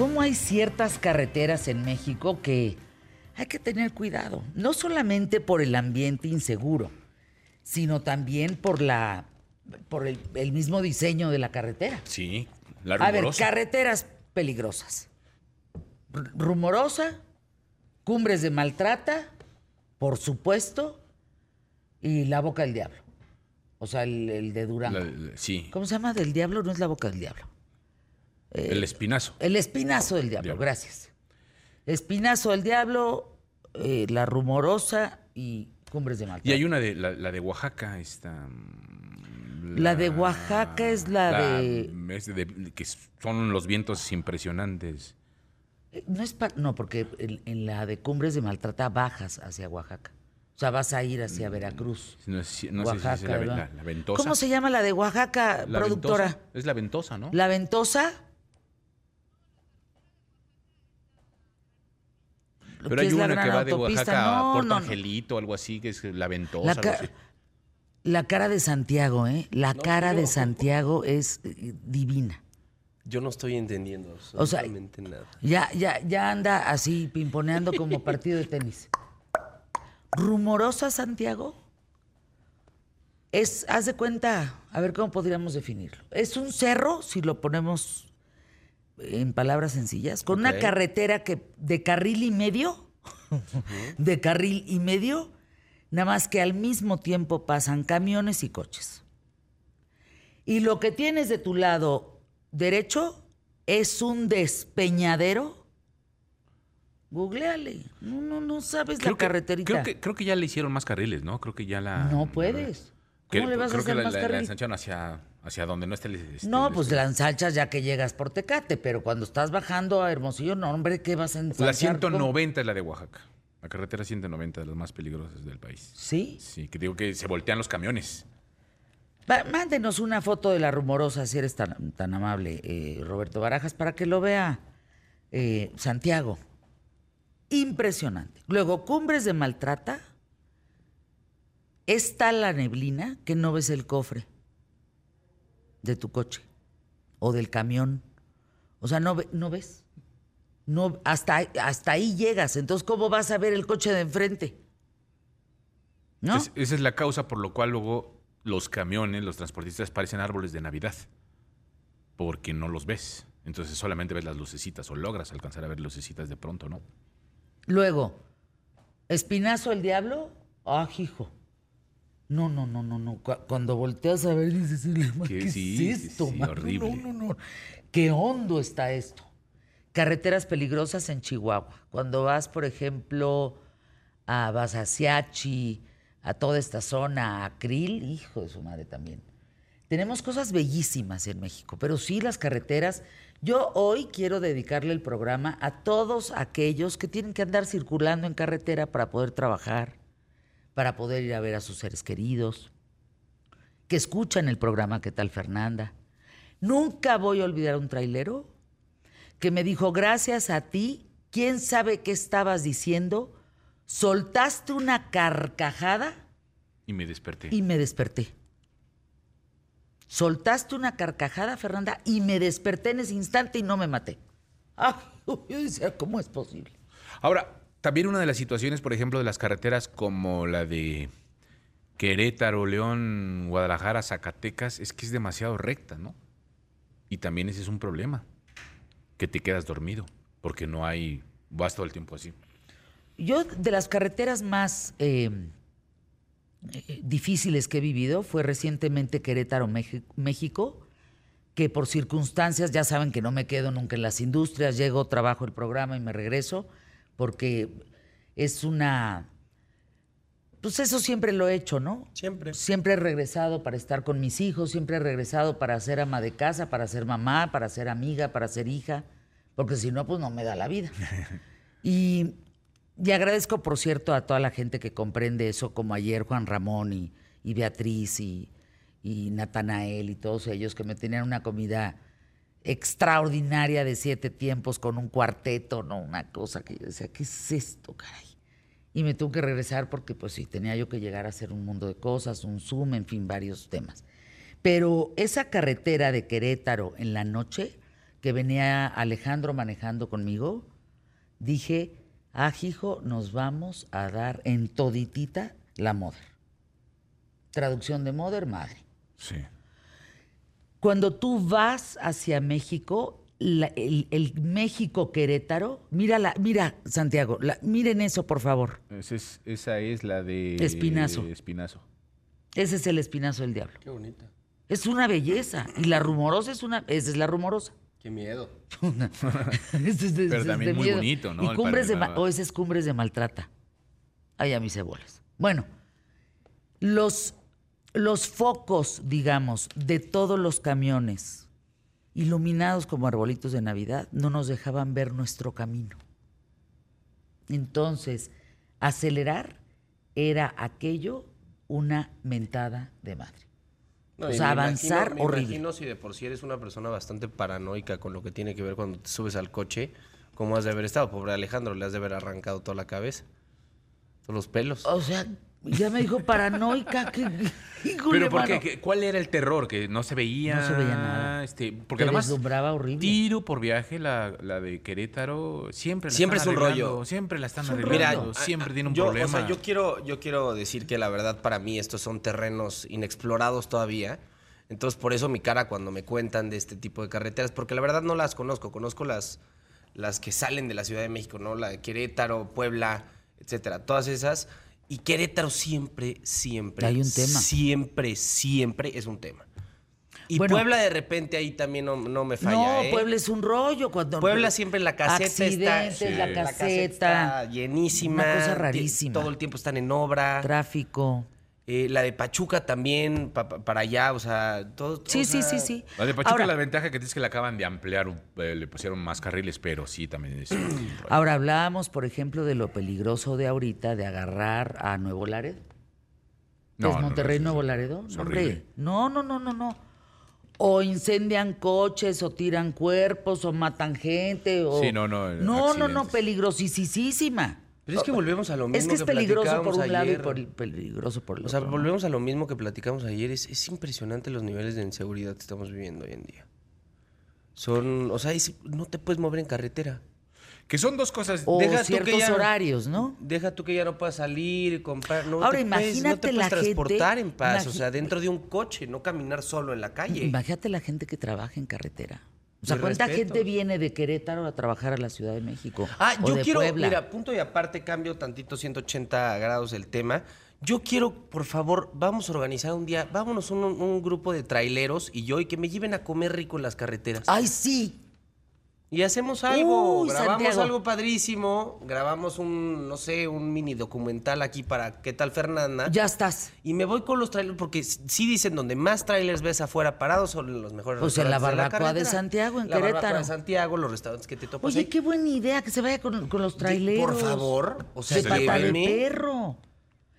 cómo hay ciertas carreteras en México que hay que tener cuidado, no solamente por el ambiente inseguro, sino también por la por el, el mismo diseño de la carretera. Sí, la A ver, carreteras peligrosas. R- rumorosa, cumbres de maltrata, por supuesto, y la boca del diablo. O sea, el, el de Durango. La- la- sí, ¿Cómo se llama? Del diablo, no es la boca del diablo. El espinazo. El espinazo del diablo, Diablo. gracias. Espinazo del diablo, eh, la rumorosa y cumbres de maltrata. Y hay una de la, la de Oaxaca, esta. mm, La de Oaxaca es la de- es de- que son los vientos impresionantes. Eh, No es pa- no, porque en, en la de cumbres de maltrata bajas hacia Oaxaca. O sea, vas a ir hacia Veracruz. No, es- no sé si Oaxaca, es la, ¿verdad? la- la ventosa. ¿Cómo se llama la de Oaxaca, productora? ventosa. Es la ventosa, ¿no? ¿La ventosa? Pero que hay es la una que va de. Oaxaca a Puerto no, no. Angelito, algo así, que es la ventosa. La, algo ca- así. la cara de Santiago, ¿eh? La cara de Santiago es eh, divina. Yo no estoy entendiendo O sea, absolutamente nada. Ya, ya, ya anda así pimponeando como partido de tenis. Rumorosa Santiago es, haz de cuenta, a ver cómo podríamos definirlo. Es un cerro, si lo ponemos en palabras sencillas, con una carretera que de carril y medio, de carril y medio, nada más que al mismo tiempo pasan camiones y coches. Y lo que tienes de tu lado derecho es un despeñadero. Googleale. No, no, no sabes la que, carreterita. creo, que, creo que ya le hicieron más carriles, ¿no? Creo que ya la. No puedes. que- ¿Cómo le vas a que hacer la, más la- la carril? ensancharon hacia, hacia donde no esté el. este, No, el- pues este- la ensanchas ya que llegas por Tecate, pero cuando estás bajando a Hermosillo, no, hombre, ¿qué vas a ensanchar? La ¿Cómo? 190 es la de Oaxaca. La carretera 190 de las más peligrosas del país. ¿Sí? Sí, que digo que se voltean los camiones. Va, mándenos una foto de la rumorosa, si eres tan, tan amable, eh, Roberto Barajas, para que lo vea eh, Santiago. Impresionante. Luego, cumbres de maltrata. Es tal la neblina que no ves el cofre de tu coche o del camión. O sea, no, no ves. No, hasta, ahí- hasta ahí llegas. Entonces, ¿cómo vas a ver el coche de enfrente? ¿No? Es- esa es la causa por lo cual luego los camiones, los transportistas parecen árboles de Navidad. Porque no los ves. Entonces solamente ves las lucecitas o logras alcanzar a ver lucecitas de pronto, ¿no? Luego, espinazo el diablo, ah, hijo. No, no, no, no, no. Cu- Cuando volteas a ver dices, "¿Qué, Que ¿qué sí, es esto? sí, horrible. No, no, no. Qué hondo está esto. Carreteras peligrosas en Chihuahua. Cuando vas, por ejemplo, a Basasiachi, a toda esta zona, a Krill, hijo de su madre también. Tenemos cosas bellísimas en México, pero sí las carreteras. Yo hoy quiero dedicarle el programa a todos aquellos que tienen que andar circulando en carretera para poder trabajar, para poder ir a ver a sus seres queridos, que escuchan el programa ¿Qué tal Fernanda? Nunca voy a olvidar a un trailero que me dijo, gracias a ti, ¿quién sabe qué estabas diciendo? Soltaste una carcajada Y me desperté. y me desperté. Soltaste una carcajada, Fernanda, y me desperté en ese instante y no me maté. Ah, yo decía, ¿cómo es posible? Ahora, también una de las situaciones, por ejemplo, de las carreteras como la de Querétaro, León, Guadalajara, Zacatecas, es que es demasiado recta, ¿no? Y también ese es un problema, que te quedas dormido, porque no hay, vas todo el tiempo así. Yo, de las carreteras más eh, eh, difíciles que he vivido, fue recientemente Querétaro, México, que por circunstancias, ya saben que no me quedo nunca en las industrias, llego, trabajo el programa y me regreso, porque es una... Pues eso siempre lo he hecho, ¿no? Siempre. Siempre he regresado para estar con mis hijos, siempre he regresado para ser ama de casa, para ser mamá, para ser amiga, para ser hija, porque si no, pues no me da la vida. Y, y agradezco, por cierto, a toda la gente que comprende eso, como ayer Juan Ramón y, y Beatriz y, y Natanael y todos ellos, que me tenían una comida extraordinaria de siete tiempos con un cuarteto, ¿no? Una cosa que yo decía, ¿qué es esto, caray? Y me tuve que regresar porque, pues sí, tenía yo que llegar a hacer un mundo de cosas, un Zoom, en fin, varios temas. Pero esa carretera de Querétaro en la noche que venía Alejandro manejando conmigo, dije, ah, hijo, nos vamos a dar en toditita la mother. Traducción de mother, madre. Sí. Cuando tú vas hacia México, la- el, el México Querétaro, mira, mira Santiago, la- miren eso por favor. Esa es, esa es la de Espinazo. Espinazo. Ese es el espinazo del diablo. Qué bonita. Es una belleza. Y la rumorosa es una, esa es la rumorosa. Qué miedo. Es de- Pero es también de muy miedo. bonito, ¿no? Y cumbres de, o ese es cumbres de maltrata. Ay, a mis cebolas. Bueno, los, los focos, digamos, de todos los camiones, iluminados como arbolitos de Navidad, no nos dejaban ver nuestro camino. Entonces, acelerar era aquello una mentada de madre. No, O sea, avanzar imagino- me horrible. imagino si de por sí eres una persona bastante paranoica con lo que tiene que ver cuando te subes al coche, ¿cómo has de haber estado? Pobre Alejandro, le has de haber arrancado toda la cabeza, todos los pelos. O sea, ya me dijo paranoica. que, Pero ¿por ¿Cuál era el terror? Que no se veía. No se veía nada. Este, porque Te además. deslumbraba horrible. Tiro por viaje, la, la de Querétaro, siempre la Siempre están es un rollo. Siempre la están Es un arreglando. rollo. siempre ah, tiene un yo, problema. O sea, yo quiero, yo quiero decir que la verdad para mí estos son terrenos inexplorados todavía. Entonces, por eso mi cara cuando me cuentan de este tipo de carreteras, porque la verdad no las conozco, conozco las, las que salen de la Ciudad de México, ¿no? La de Querétaro, Puebla, etcétera, todas esas. Y Querétaro siempre, siempre, Hay un tema. siempre, siempre es un tema. Y Bueno. Puebla de repente ahí también no, no me falla, no, ¿eh? Puebla es un rollo. Cuando Puebla siempre en la caseta está, Accidentes, la Sí. caseta, está llenísima. Una cosa rarísima. Todo el tiempo están en obra. tráfico. Eh, la de Pachuca también, pa- pa- para allá, o sea, todo. Sí, o sí, sea, sí, sí. La de Pachuca, Ahora, la ventaja que tienes que la acaban de ampliar, eh, le pusieron más carriles, pero sí también es. ahora hablábamos, por ejemplo, de lo peligroso de ahorita de agarrar a Nuevo Laredo. No, ¿Es no, no, Monterrey Nuevo Laredo? es hombre. No, no, no, no, no. O incendian coches, o tiran cuerpos, o matan gente, o... Sí, no, no, No, no, no, accidentes. Pero peligrosísima. es que volvemos a lo mismo. Es que es peligroso por un lado y ayer. por- peligroso por el O sea, otro. volvemos a lo mismo que platicamos ayer. Es, es impresionante los niveles de inseguridad que estamos viviendo hoy en día. Son, o sea, es- no te puedes mover en carretera. Que son dos cosas. O Deja tú que ciertos ya- horarios, ¿no? Deja tú que ya no puedas salir, comprar. No Ahora, te puedes- no imagínate te la puedes transportar gente- en paz. O sea, dentro de un coche, no caminar solo en la calle. Imagínate la gente que trabaja en carretera. O sea, ¿cuánta gente viene de Querétaro a trabajar a la Ciudad de México? Ah, o yo de quiero, Puebla? mira, punto y aparte, cambio tantito 180 grados el tema. Yo quiero, por favor, vamos a organizar un día, vámonos un, un grupo de traileros y yo, y que me lleven a comer rico en las carreteras. ¡Ay, sí! Y hacemos algo, Uy, grabamos Santiago. algo padrísimo, grabamos un, no sé, un mini documental aquí para ¿Qué tal Fernanda? Ya estás. Y me voy con los trailers, porque sí dicen donde más trailers ves afuera parados son los mejores Pues en la restaurantes barbacoa de. Santiago, en la Querétaro. de Santiago, los restaurantes que te topas Oye, ahí. qué buena idea que se vaya con, con los traileros. Por favor, o sea, pata de llévenme. perro.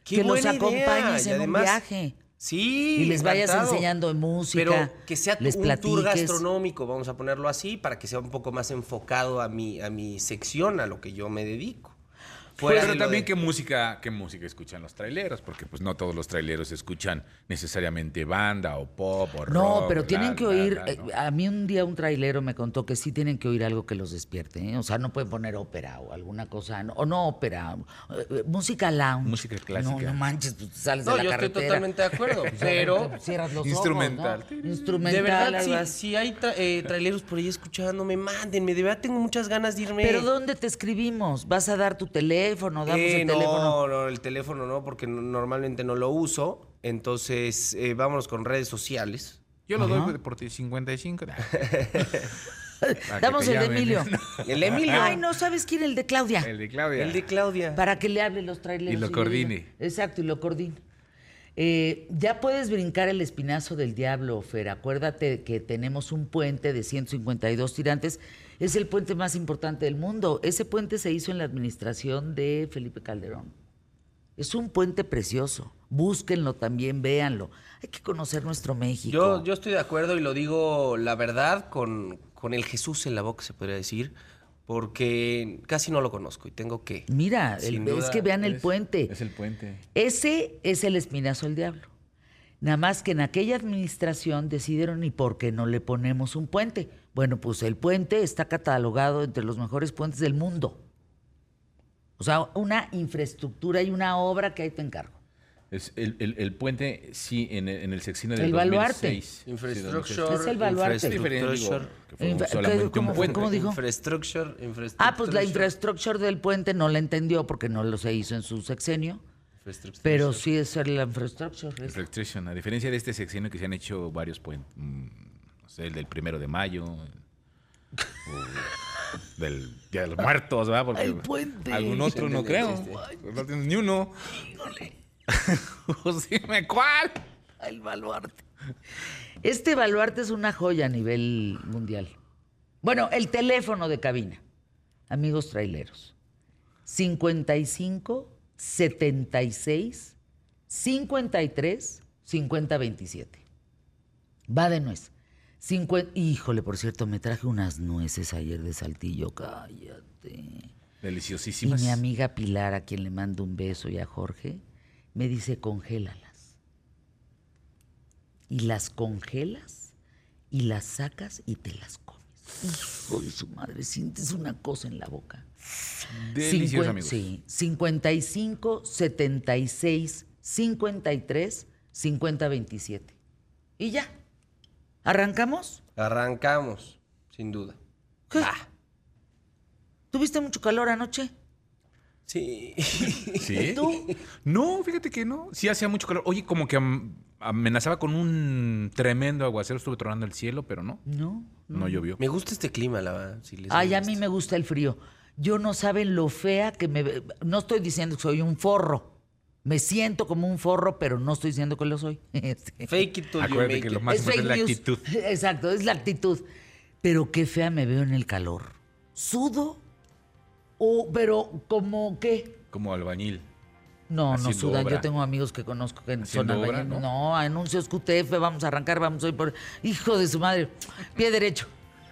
Qué que los buena idea, acompañes y en además- un viaje. Sí. Y les vayas enseñando música, Pero que sea les un tour platiques. gastronómico, vamos a ponerlo así, para que sea un poco más enfocado a mi, a mi sección, a lo que yo me dedico. Fuera Pero también de- qué música, qué música escuchan los traileros, porque pues no todos los traileros escuchan necesariamente banda o pop o rock. No, pero bla, tienen que oír. bla, eh, ¿no? A mí un día un trailero me contó que sí tienen que oír algo que los despierte. ¿eh? O sea, no pueden poner ópera o alguna cosa. no- o no ópera. eh, eh, música lounge. Música clásica. No, no manches, tú sales No, de la yo estoy carretera. totalmente de acuerdo, pero... Cierras los Instrumental. ojos, ¿no? Instrumental. De verdad, si, hay tra- eh, traileros por ahí escuchándome, mándenme. De verdad tengo muchas ganas de irme. Pero ¿dónde te escribimos? ¿Vas a dar tu teléfono? ¿Damos Eh, el no, teléfono? no, el teléfono no, porque no- normalmente no lo uso. Entonces, eh, vámonos con redes sociales. Yo lo Ajá. doy por ti 55. Para que Damos el de. Emilio. El Emilio. Ay, no, ¿sabes quién? El de Claudia. El de Claudia. El de Claudia. Para que le hable los traileros. Y lo coordine. Exacto, y lo coordine. Eh, ya puedes brincar el espinazo del diablo, Fer. Acuérdate que tenemos un puente de 152 tirantes. Es el puente más importante del mundo. Ese puente se hizo en la administración de Felipe Calderón. Es un puente precioso. Búsquenlo también, véanlo. Hay que conocer nuestro México. Yo, yo estoy de acuerdo y lo digo la verdad con, con el Jesús en la boca, se podría decir, porque casi no lo conozco y tengo que. Mira, el- es que vean el Es- puente. Es el puente. Ese es el espinazo del diablo. Nada más que en aquella administración decidieron, ¿y por qué no le ponemos un puente? Bueno, pues el puente está catalogado entre los mejores puentes del mundo. O sea, una infraestructura y una obra que ahí te encargo. Es el, el- el puente, sí, en el, en el sexenio del El baluarte. 2006. Infrastructure. Es el baluarte. Es diferente, digo, infrastructure. que fue Infra- solamente un ¿cómo- dijo? Infrastructure, infrastructure. Ah, pues la infraestructura del puente no la entendió porque no lo se hizo en su sexenio, Infrastructure. Pero sí es la infraestructura. es- Infrastructure, A diferencia de este sexenio que se han hecho varios puentes. mm, no sé, el del primero de mayo. o del Día de los Muertos, ¿verdad? Porque El puente. Algún otro no el creo. No tienes ni uno. Pues dime cuál. El baluarte. Este baluarte es una joya a nivel mundial. Bueno, el teléfono de cabina, amigos traileros. 55 76 53 50 27. Va de nuez. Cincuen- Híjole, por cierto, me traje unas nueces ayer de Saltillo. Cállate. Y Deliciosísimas. mi amiga Pilar, a quien le mando un beso, y a Jorge, me dice, congélalas. Y las congelas y las sacas y te las comes. Hijo de su madre, sientes una cosa en la boca. Delicioso, amigos. Sí, 55, 76, 53, 50, 27. Y ya. ¿Arrancamos? Arrancamos, sin duda. ¿Qué? ¿Tuviste mucho calor anoche? Sí. ¿Sí? ¿Tú? No, fíjate que no. Sí hacía mucho calor. Oye, como que am- amenazaba con un tremendo aguacero. Estuve tronando el cielo, pero no. No. No llovió. Me gusta este clima, la verdad. si les Ay, a mí me gusta el frío. Yo no saben lo fea que me... ve- No estoy diciendo que soy un forro. Me siento como un forro, pero no estoy diciendo que lo soy. Este, Fake it till you Acuérdate make que it. lo más es es la news. actitud. Exacto, es la actitud. Pero qué fea me veo en el calor. ¿Sudo? O, pero, ¿como qué? Como albañil. No, no sudan. obra. Yo tengo amigos que conozco que son obra, albañiles. ¿no? ¿no? anuncios QTF, vamos a arrancar, vamos hoy por... Hijo de su madre, pie derecho.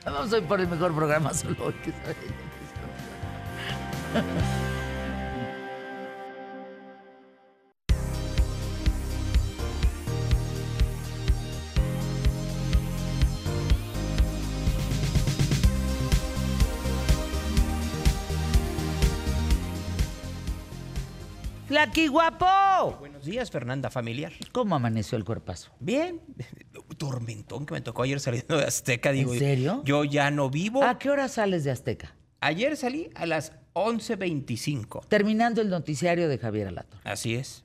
Vamos hoy por el mejor programa solo hoy que sabe. ¡Flaqui guapo! Buenos días, Fernanda Familiar. ¿Cómo amaneció el cuerpazo? Bien. Tormentón que me tocó ayer saliendo de Azteca. Digo, serio? Yo ya no vivo. ¿A qué hora sales de Azteca? Ayer salí a las 11.25. Terminando el noticiario de Javier Alator. Así es.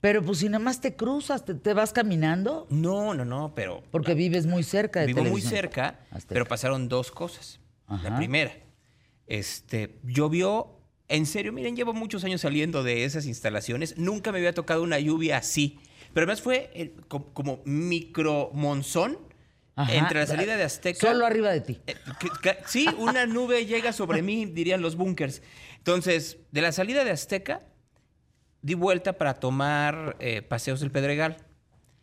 Pero pues si nada más te cruzas, te, te vas caminando, No, no, no, pero porque vives muy cerca de vivo muy cerca, Azteca. pero pasaron dos cosas. Ajá. La primera, este, llovió, en serio, miren, llevo muchos años saliendo de esas instalaciones, nunca me había tocado una lluvia así, pero además fue eh, co- como micro monzón Ajá. entre la salida de Azteca. Solo arriba de ti. Eh, que- que- sí, una nube llega sobre mí, dirían los bunkers. Entonces, de la salida de Azteca, di vuelta para tomar eh, Paseos del Pedregal.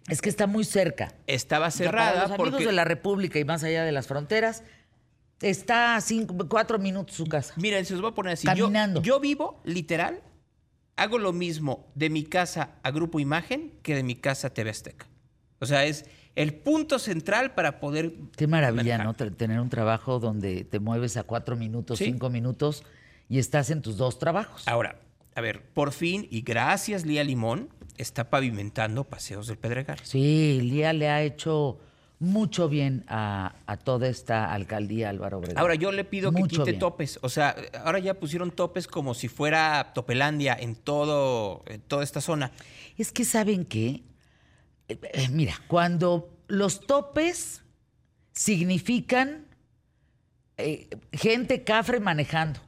Es que está muy cerca. Estaba O sea, para cerrada los amigos porque... de la República y más allá de las fronteras, está a cinco, cuatro minutos su casa. Miren, se los voy a poner así. Yo- Caminando. Yo, vivo, literal, hago lo mismo de mi casa a Grupo Imagen que de mi casa a TV Azteca. O sea, es el punto central para poder... Qué maravilla, manejar. ¿no? Tener un trabajo donde te mueves a cuatro minutos, Sí. cinco minutos y estás en tus dos trabajos. Ahora, a ver, por fin, y gracias Lía Limón, está pavimentando Paseos del Pedregal. Sí, Lía le ha hecho mucho bien a, a toda esta alcaldía Álvaro Obregón. Ahora, yo le pido que quite bien. topes. O sea, ahora ya pusieron topes como si fuera Topelandia en, todo, en toda esta zona. Es que saben qué, mira, cuando los topes significan eh, gente cafre manejando,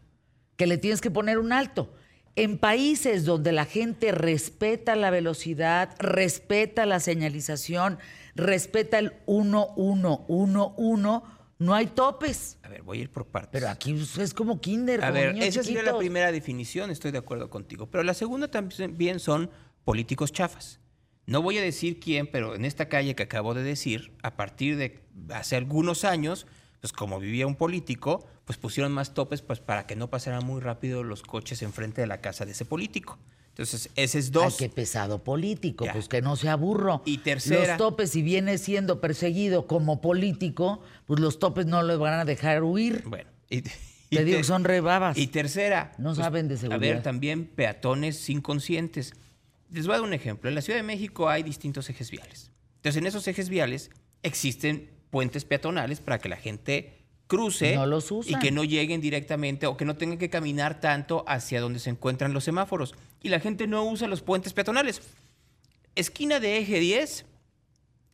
que le tienes que poner un alto. En países donde la gente respeta la velocidad, respeta la señalización, respeta el 1111, no hay topes. A ver, voy a ir por partes. Pero aquí es como kinder, A ver, esa sería la primera definición, estoy de acuerdo contigo. Pero la segunda también son políticos chafas. No voy a decir quién, pero en esta calle que acabo de decir, a partir de hace algunos años, pues como vivía un político, pues pusieron más topes pues para que no pasaran muy rápido los coches enfrente de la casa de ese político. Entonces, ese es Ay, dos. qué pesado político, Ya. pues que no se aburro. Y tercera- Los topes, si viene siendo perseguido como político, pues los topes no le van a dejar huir. Bueno, y, Te digo que son rebabas. Y tercera. pues, No saben de A seguridad. ver, también peatones inconscientes. Les voy a dar un ejemplo. En la Ciudad de México hay distintos ejes viales. Entonces, en esos ejes viales existen puentes peatonales para que la gente cruce No los y que no lleguen directamente o que no tengan que caminar tanto hacia donde se encuentran los semáforos. Y la gente no usa los puentes peatonales. Esquina de eje 10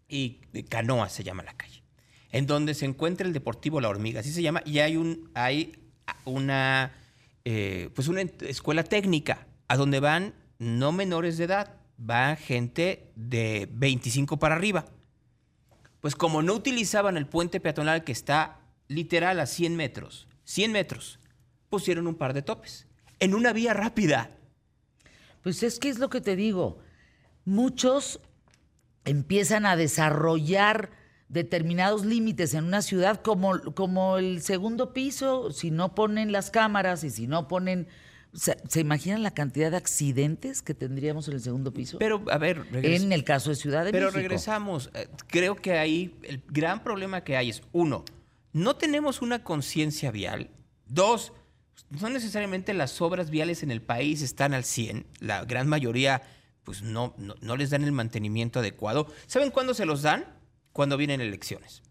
y Canoa se llama la calle, en donde se encuentra el Deportivo La Hormiga, así se llama, y hay, un, hay una, eh, pues una escuela técnica a donde van no menores de edad, va gente de 25 para arriba. Pues como no utilizaban el puente peatonal que está literal a 100 metros, 100 metros, pusieron un par de topes en una vía rápida. Pues es que es lo que te digo. Muchos empiezan a desarrollar determinados límites en una ciudad como, como el segundo piso, si no ponen las cámaras y si no ponen... ¿Se imaginan la cantidad de accidentes que tendríamos en el segundo piso? Pero, a ver, en el caso de Ciudad de Pero México. regresamos. Eh, Creo que ahí el gran problema que hay es, uno, no tenemos una conciencia vial. Dos, no necesariamente las obras viales en el país están al 100. La gran mayoría, pues no, no, no les dan el mantenimiento adecuado. ¿Saben cuándo se los dan? Cuando vienen elecciones.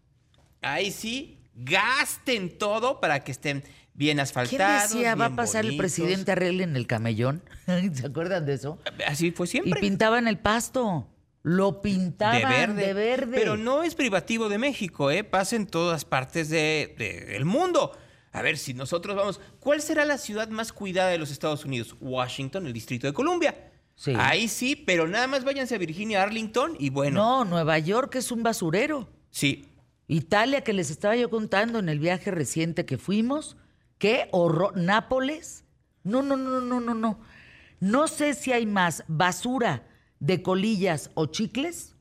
Ahí sí, gasten todo para que estén bien ¿Quién asfaltados. decía va a pasar el bonitos"? presidente Arregla en el camellón? ¿Se acuerdan de eso? Así fue Y siempre. pintaban el pasto. Lo pintaban de verde. Pero no es privativo de México, ¿eh? Pasa en todas partes de- de- del mundo. A ver, si nosotros vamos, ¿cuál será la ciudad más cuidada de los Estados Unidos? Washington, el Distrito de Columbia. Sí. Ahí sí, pero nada más váyanse a Virginia, Arlington y bueno. No, Nueva York es un basurero. Sí. Italia, que les estaba yo contando en el viaje reciente que fuimos, qué horror. Nápoles. No, no, no, no, no, no. No sé si hay más basura de colillas o chicles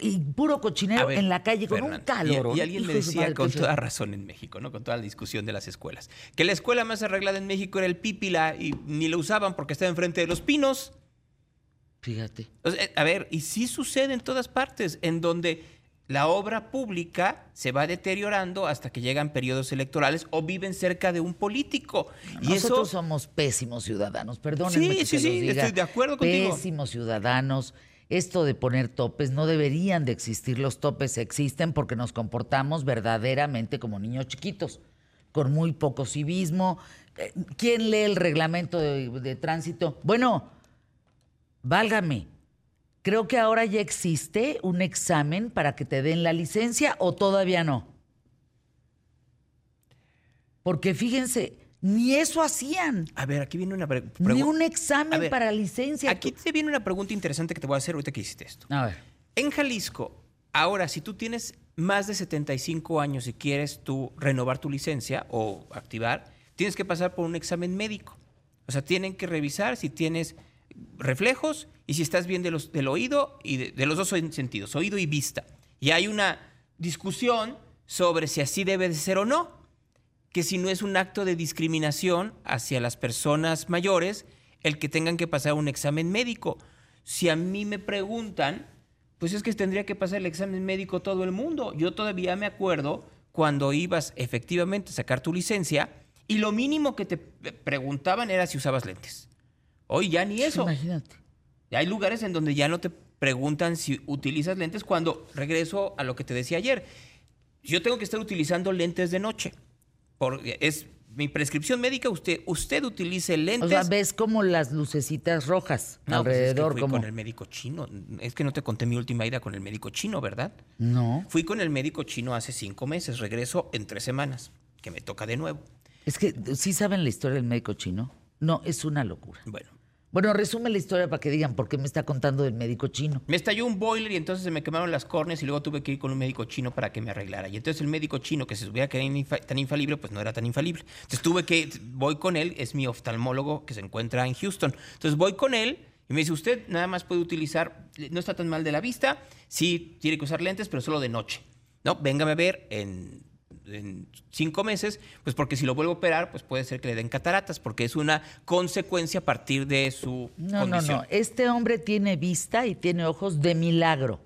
y puro cochinero ver, en la calle con Fernando, un calor. Y, y alguien me decía con toda razón en México, ¿no? Con toda la discusión de las escuelas. Que la escuela más arreglada en México era el Pípila y ni lo usaban porque estaba enfrente de los pinos. Fíjate. O sea, a ver, y sí sucede en todas partes, en donde la obra pública se va deteriorando hasta que llegan periodos electorales o viven cerca de un político. Y Nosotros eso, somos pésimos ciudadanos, perdónenme Sí, que sí, sí, diga. estoy de acuerdo contigo. Pésimos ciudadanos. Esto de poner topes, no deberían de existir. Los topes existen porque nos comportamos verdaderamente como niños chiquitos, con muy poco civismo. Eh, ¿Quién lee el reglamento de, de tránsito? Bueno, válgame. Creo que ahora ya existe un examen para que te den la licencia o todavía no. Porque fíjense, ni eso hacían. a ver, aquí viene una pre- Ni un examen ver, para licencia. Aquí te viene una pregunta interesante que te voy a hacer ahorita que hiciste esto. A ver. En Jalisco, ahora, si tú tienes más de 75 años y quieres tú renovar tu licencia o activar, tienes que pasar por un examen médico. O sea, tienen que revisar si tienes reflejos y si estás bien del oído y de, de los dos sentidos, oído y vista. Y hay una discusión sobre si así debe de ser o no, que si no es un acto de discriminación hacia las personas mayores el que tengan que pasar un examen médico. Si a mí me preguntan, pues es que tendría que pasar el examen médico todo el mundo. Yo todavía me acuerdo cuando ibas efectivamente a sacar tu licencia y lo mínimo que te preguntaban era si usabas lentes. Hoy ya ni eso. Imagínate. Hay lugares en donde ya no te preguntan si utilizas lentes cuando regreso a lo que te decía ayer. Yo tengo que estar utilizando lentes de noche. Porque es mi prescripción médica, usted, usted utilice lentes. O sea, ves como las lucecitas rojas No, pues es que alrededor. fui como... con el médico chino. Es que no te conté mi última ida con el médico chino, ¿verdad? No. Fui con el médico chino hace cinco meses. Regreso en tres semanas, que me toca de nuevo. Es que, ¿sí saben la historia del médico chino? No, es una locura. Bueno, Bueno, resume la historia para que digan por qué me está contando del médico chino. Me estalló un boiler y entonces se me quemaron las córneas y luego tuve que ir con un médico chino para que me arreglara. Y entonces el médico chino que se supiera que era tan infalible, pues no era tan infalible. Entonces tuve que, voy con él, es mi oftalmólogo que se encuentra en Houston. Entonces voy con él y me dice, usted nada más puede utilizar, no está tan mal de la vista, sí tiene que usar lentes, pero solo de noche. No, véngame a ver en en cinco meses, pues porque si lo vuelvo a operar, pues puede ser que le den cataratas, porque es una consecuencia a partir de su No, condición. no, no. Este hombre tiene vista y tiene ojos de milagro.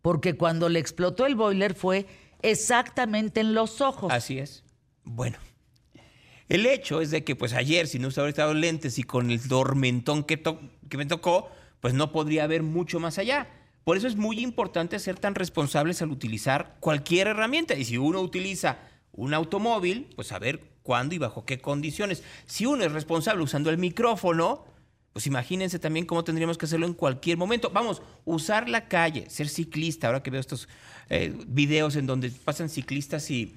Porque cuando le explotó el boiler fue exactamente en los ojos. Así es. Bueno. El hecho es de que, pues ayer, si no hubiera estado lentes y con el dormentón que, to- que me tocó, pues no podría ver mucho más allá. Por eso es muy importante ser tan responsables al utilizar cualquier herramienta. Y si uno utiliza un automóvil, pues saber cuándo y bajo qué condiciones. Si uno es responsable usando el micrófono, pues imagínense también cómo tendríamos que hacerlo en cualquier momento. Vamos, usar la calle, ser ciclista. Ahora que veo estos eh, videos en donde pasan ciclistas y,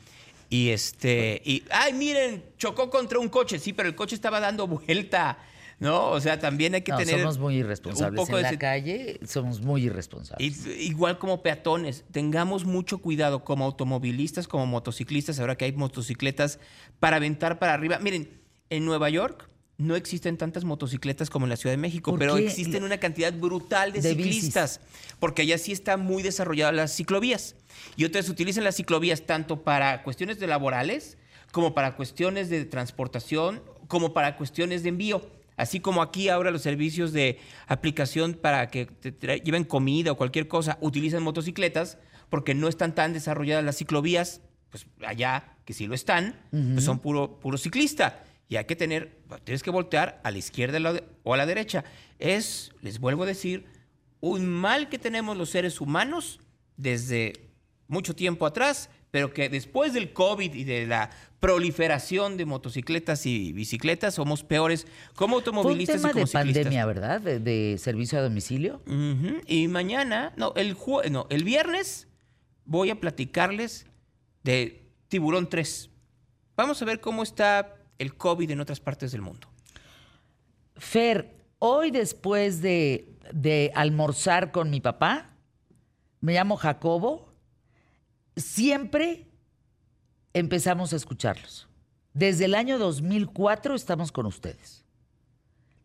este, y, ay, miren, chocó contra un coche. Sí, pero el coche estaba dando vuelta, ¿no? O sea, también hay que No, tener. somos muy un irresponsables. poco en de la calle somos muy irresponsables. y- igual como peatones, tengamos mucho cuidado como automovilistas, como motociclistas, ahora que hay motocicletas para aventar para arriba. Miren, en Nueva York no existen tantas motocicletas como en la Ciudad de México, ¿Por pero qué? existen una cantidad brutal de, De bicis. ciclistas, porque allá sí están muy desarrolladas las ciclovías. Y otras utilizan las ciclovías tanto para cuestiones de laborales, como para cuestiones de transportación, como para cuestiones de envío. Así como aquí ahora los servicios de aplicación para que te lleven comida o cualquier cosa utilizan motocicletas porque no están tan desarrolladas las ciclovías, pues allá que sí lo están, pues son puro, puro ciclista. Y hay que tener, tienes que voltear a la izquierda o a la derecha. Es, les vuelvo a decir, un mal que tenemos los seres humanos desde mucho tiempo atrás, pero que después del COVID y de la proliferación de motocicletas y bicicletas somos peores como Fue un automovilistas tema y como de ciclistas. pandemia, ¿verdad? De, de servicio a domicilio. Y mañana, no el, jue- no, el viernes voy a platicarles de Tiburón 3. Vamos a ver cómo está el COVID en otras partes del mundo. Fer, hoy después de, de almorzar con mi papá, me llamo Jacobo, siempre empezamos a escucharlos. Desde el año 2004 estamos con ustedes.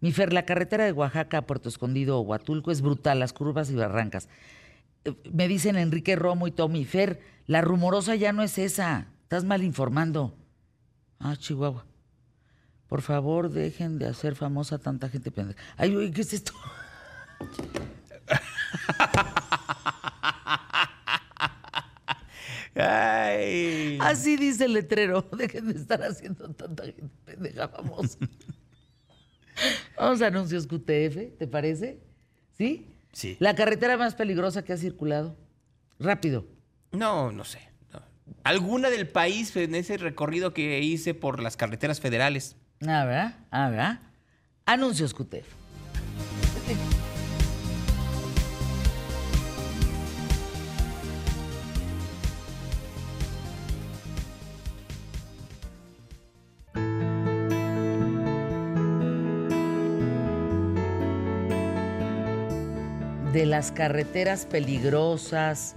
Mi Fer, la carretera de Oaxaca a Puerto Escondido o Huatulco es brutal, las curvas y barrancas. Eh, Me dicen Enrique Romo y Tommy, Fer, la rumorosa ya no es esa, estás mal informando. Ah, Chihuahua. Por favor, dejen de hacer famosa tanta gente pendeja. Ay, uy, ¿qué es esto? Ay. Así dice el letrero. Dejen de estar haciendo tanta gente pendeja famosa. Vamos a anuncios QTF, ¿te parece? ¿Sí? Sí. La carretera más peligrosa que ha circulado. Rápido. No, no sé. no. Alguna del país en ese recorrido que hice por las carreteras federales. Ah, ¿verdad? Ah, ¿verdad? Anuncios QTF. Las carreteras peligrosas,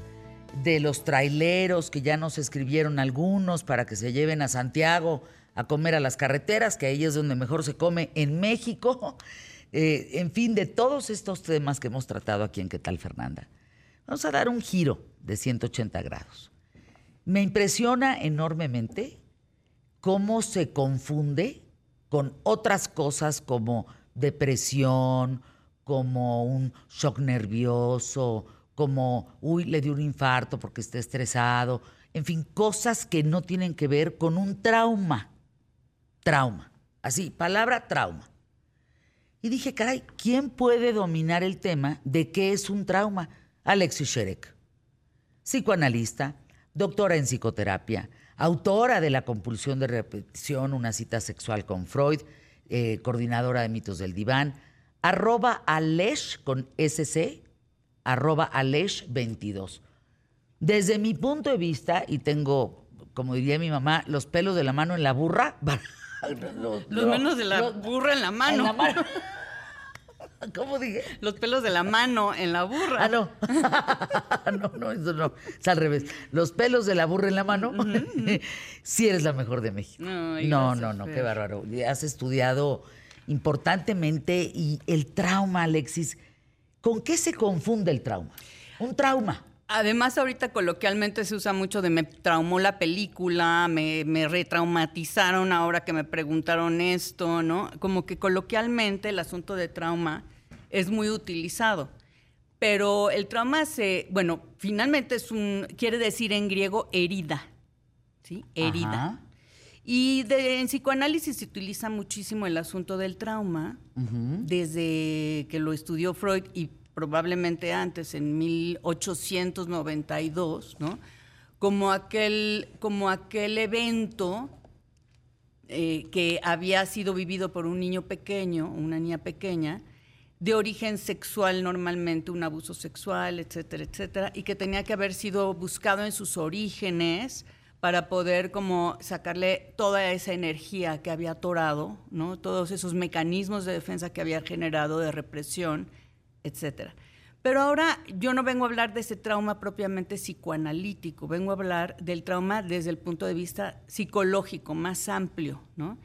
de los traileros que ya nos escribieron algunos para que se lleven a Santiago a comer a las carreteras, que ahí es donde mejor se come en México. Eh, en fin, de todos estos temas que hemos tratado aquí en ¿Qué tal, Fernanda? Vamos a dar un giro de 180 grados. Me impresiona enormemente cómo se confunde con otras cosas como depresión, como un shock nervioso, como, uy, le dio un infarto porque está estresado, en fin, cosas que no tienen que ver con un trauma. Trauma. Así, palabra trauma. Y dije, caray, ¿quién puede dominar el tema de qué es un trauma? Alexis Sherek psicoanalista, doctora en psicoterapia, autora de La compulsión de repetición, una cita sexual con Freud, eh, coordinadora de mitos del diván, arroba Alesh con SC, arroba Alesh22. Desde mi punto de vista, y tengo, como diría mi mamá, los pelos de la mano en la burra. los, Los menos de la burra en la mano. En la mano. ¿Cómo dije? Los pelos de la mano en la burra. Ah, no. no, no, eso no. Es al revés. Los pelos de la burra en la mano. sí eres la mejor de México. Ay, no, no, no, qué bárbaro. Has estudiado importantemente y el trauma, Alexis. ¿Con qué se confunde el trauma? Un trauma. Además, ahorita coloquialmente se usa mucho de me traumó la película, me, me retraumatizaron ahora que me preguntaron esto, ¿no? Como que coloquialmente el asunto de trauma es muy utilizado. Pero el trauma se, bueno, finalmente es un, quiere decir en griego herida, ¿sí? Herida. Ajá. Y de- en psicoanálisis se utiliza muchísimo el asunto del trauma, desde que lo estudió Freud y probablemente antes, en 1892, ¿no? Como aquel, como aquel evento eh, que había sido vivido por un niño pequeño, una niña pequeña, de origen sexual normalmente, un abuso sexual, etcétera, etcétera, y que tenía que haber sido buscado en sus orígenes para poder como sacarle toda esa energía que había atorado, ¿no? Todos esos mecanismos de defensa que había generado de represión, etcétera. Pero ahora yo no vengo a hablar de ese trauma propiamente psicoanalítico, vengo a hablar del trauma desde el punto de vista psicológico, más amplio, ¿no?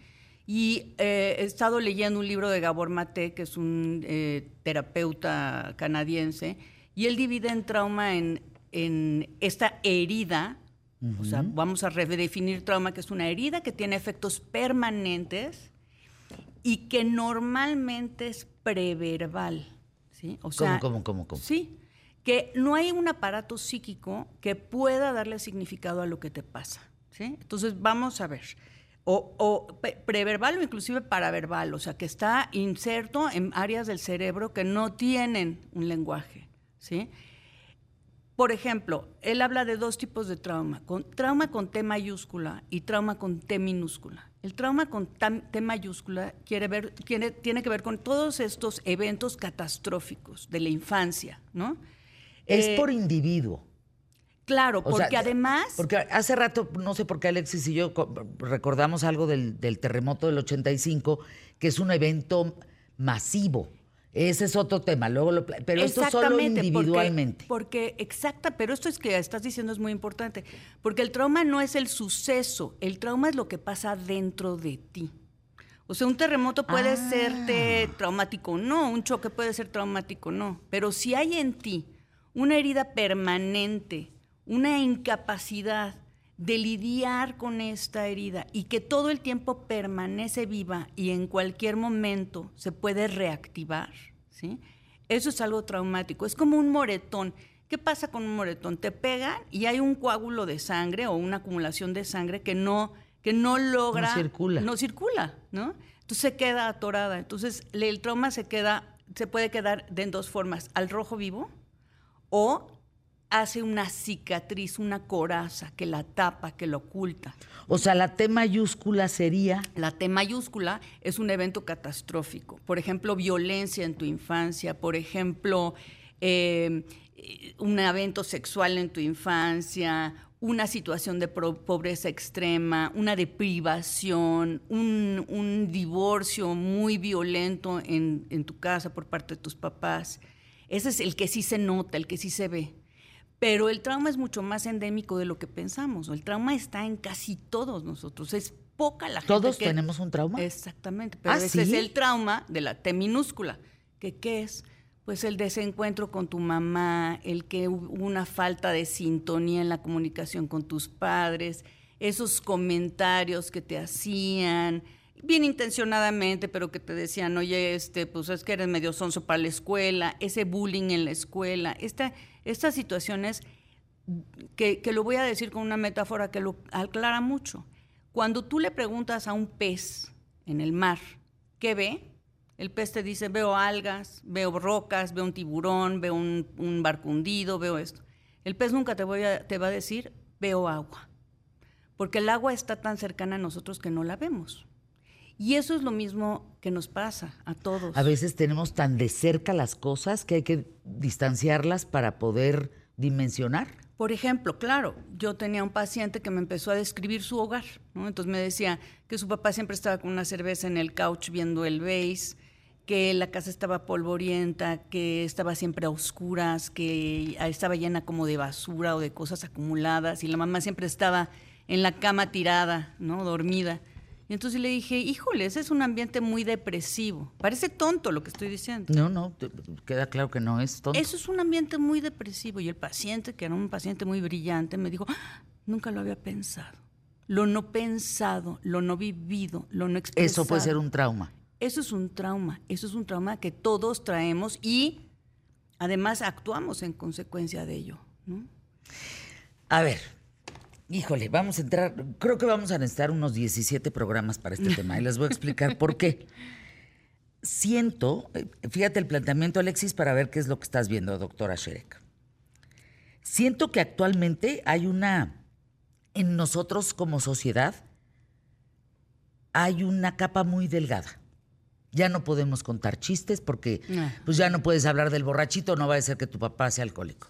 Y eh, he estado leyendo un libro de Gabor Mate, que es un eh, terapeuta canadiense, y él divide en trauma en esta herida, o sea, vamos a redefinir trauma, que es una herida que tiene efectos permanentes y que normalmente es preverbal. ¿sí? O sea, cómo, cómo, cómo? Sí, que no hay un aparato psíquico que pueda darle significado a lo que te pasa. ¿sí? Entonces, vamos a ver. O, o preverbal o inclusive paraverbal, o sea, que está inserto en áreas del cerebro que no tienen un lenguaje. ¿sí? Por ejemplo, él habla de dos tipos de trauma, con, trauma con T mayúscula y trauma con T minúscula. El trauma con T mayúscula quiere ver, tiene, tiene que ver con todos estos eventos catastróficos de la infancia, ¿no? Es Eh, por individuo. Claro, O sea, porque además... Porque hace rato, no sé por qué Alexis y yo co- recordamos algo del, del terremoto del 85, que es un evento masivo. Ese es otro tema, luego lo pero esto solo porque- individualmente. Porque, exacta, pero esto es que estás diciendo es muy importante, porque el trauma no es el suceso, el trauma es lo que pasa dentro de ti. O sea, un terremoto puede Ah. serte traumático o no, un choque puede ser traumático o no, pero si hay en ti una herida permanente, una incapacidad de lidiar con esta herida y que todo el tiempo permanece viva y en cualquier momento se puede reactivar, ¿sí? Eso es algo traumático, es como un moretón. ¿Qué pasa con un moretón? Te pegan y hay un coágulo de sangre o una acumulación de sangre que no, que no logra... circula. No circula, ¿no? Entonces se queda atorada. Entonces el trauma se queda, se puede quedar de en dos formas, al rojo vivo o hace una cicatriz, una coraza que la tapa, que la oculta. O sea, la T mayúscula sería La T mayúscula es un evento catastrófico. Por ejemplo, violencia en tu infancia, por ejemplo, eh, eh, un evento sexual en tu infancia, una situación de pobreza extrema, una deprivación, un, un divorcio muy violento en, en tu casa por parte de tus papás. Ese es el que sí se nota, el que sí se ve. Pero el trauma es mucho más endémico de lo que pensamos. El trauma está en casi todos nosotros. Es poca la gente ¿Todos que- tenemos un trauma? Exactamente, pero ¿Ah, ese es el trauma de la T minúscula. ¿Que ¿Qué es? Pues el desencuentro con tu mamá, el que hubo una falta de sintonía en la comunicación con tus padres, esos comentarios que te hacían, bien intencionadamente, pero que te decían, oye, este, pues es que eres medio sonso para la escuela, ese bullying en la escuela, esta, estas situaciones que, que lo voy a decir con una metáfora que lo aclara mucho. Cuando tú le preguntas a un pez en el mar, ¿qué ve? El pez te dice, veo algas, veo rocas, veo un tiburón, veo un, un barco hundido, veo esto. El pez nunca te, voy a- te va a decir, veo agua, porque el agua está tan cercana a nosotros que no la vemos. Y eso es lo mismo que nos pasa a todos. A veces tenemos tan de cerca las cosas que hay que distanciarlas para poder dimensionar. Por ejemplo, claro, yo tenía un paciente que me empezó a describir su hogar, ¿no? Entonces me decía que su papá siempre estaba con una cerveza en el couch viendo el base, que la casa estaba polvorienta, que estaba siempre a oscuras, que estaba llena como de basura o de cosas acumuladas y la mamá siempre estaba en la cama tirada, ¿no? Dormida. Y entonces le dije, híjole, ese es un ambiente muy depresivo. Parece tonto lo que estoy diciendo. No, no, queda claro que no es tonto. Eso es un ambiente muy depresivo. Y el paciente, que era un paciente muy brillante, me dijo, "Ah, nunca lo había pensado. Lo no pensado, lo no vivido, lo no expresado. Eso puede ser un trauma. Eso es un trauma. Eso es un trauma que todos traemos y además actuamos en consecuencia de ello. ¿no? A ver, híjole, vamos a entrar, creo que vamos a necesitar unos 17 programas para este tema y les voy a explicar por qué. Siento, eh, fíjate el planteamiento, Alexis, para ver qué es lo que estás viendo, doctora Sherek. Siento que actualmente hay una, en nosotros como sociedad, hay una capa muy delgada. Ya no podemos contar chistes porque pues ya no puedes hablar del borrachito, no va a ser que tu papá sea alcohólico.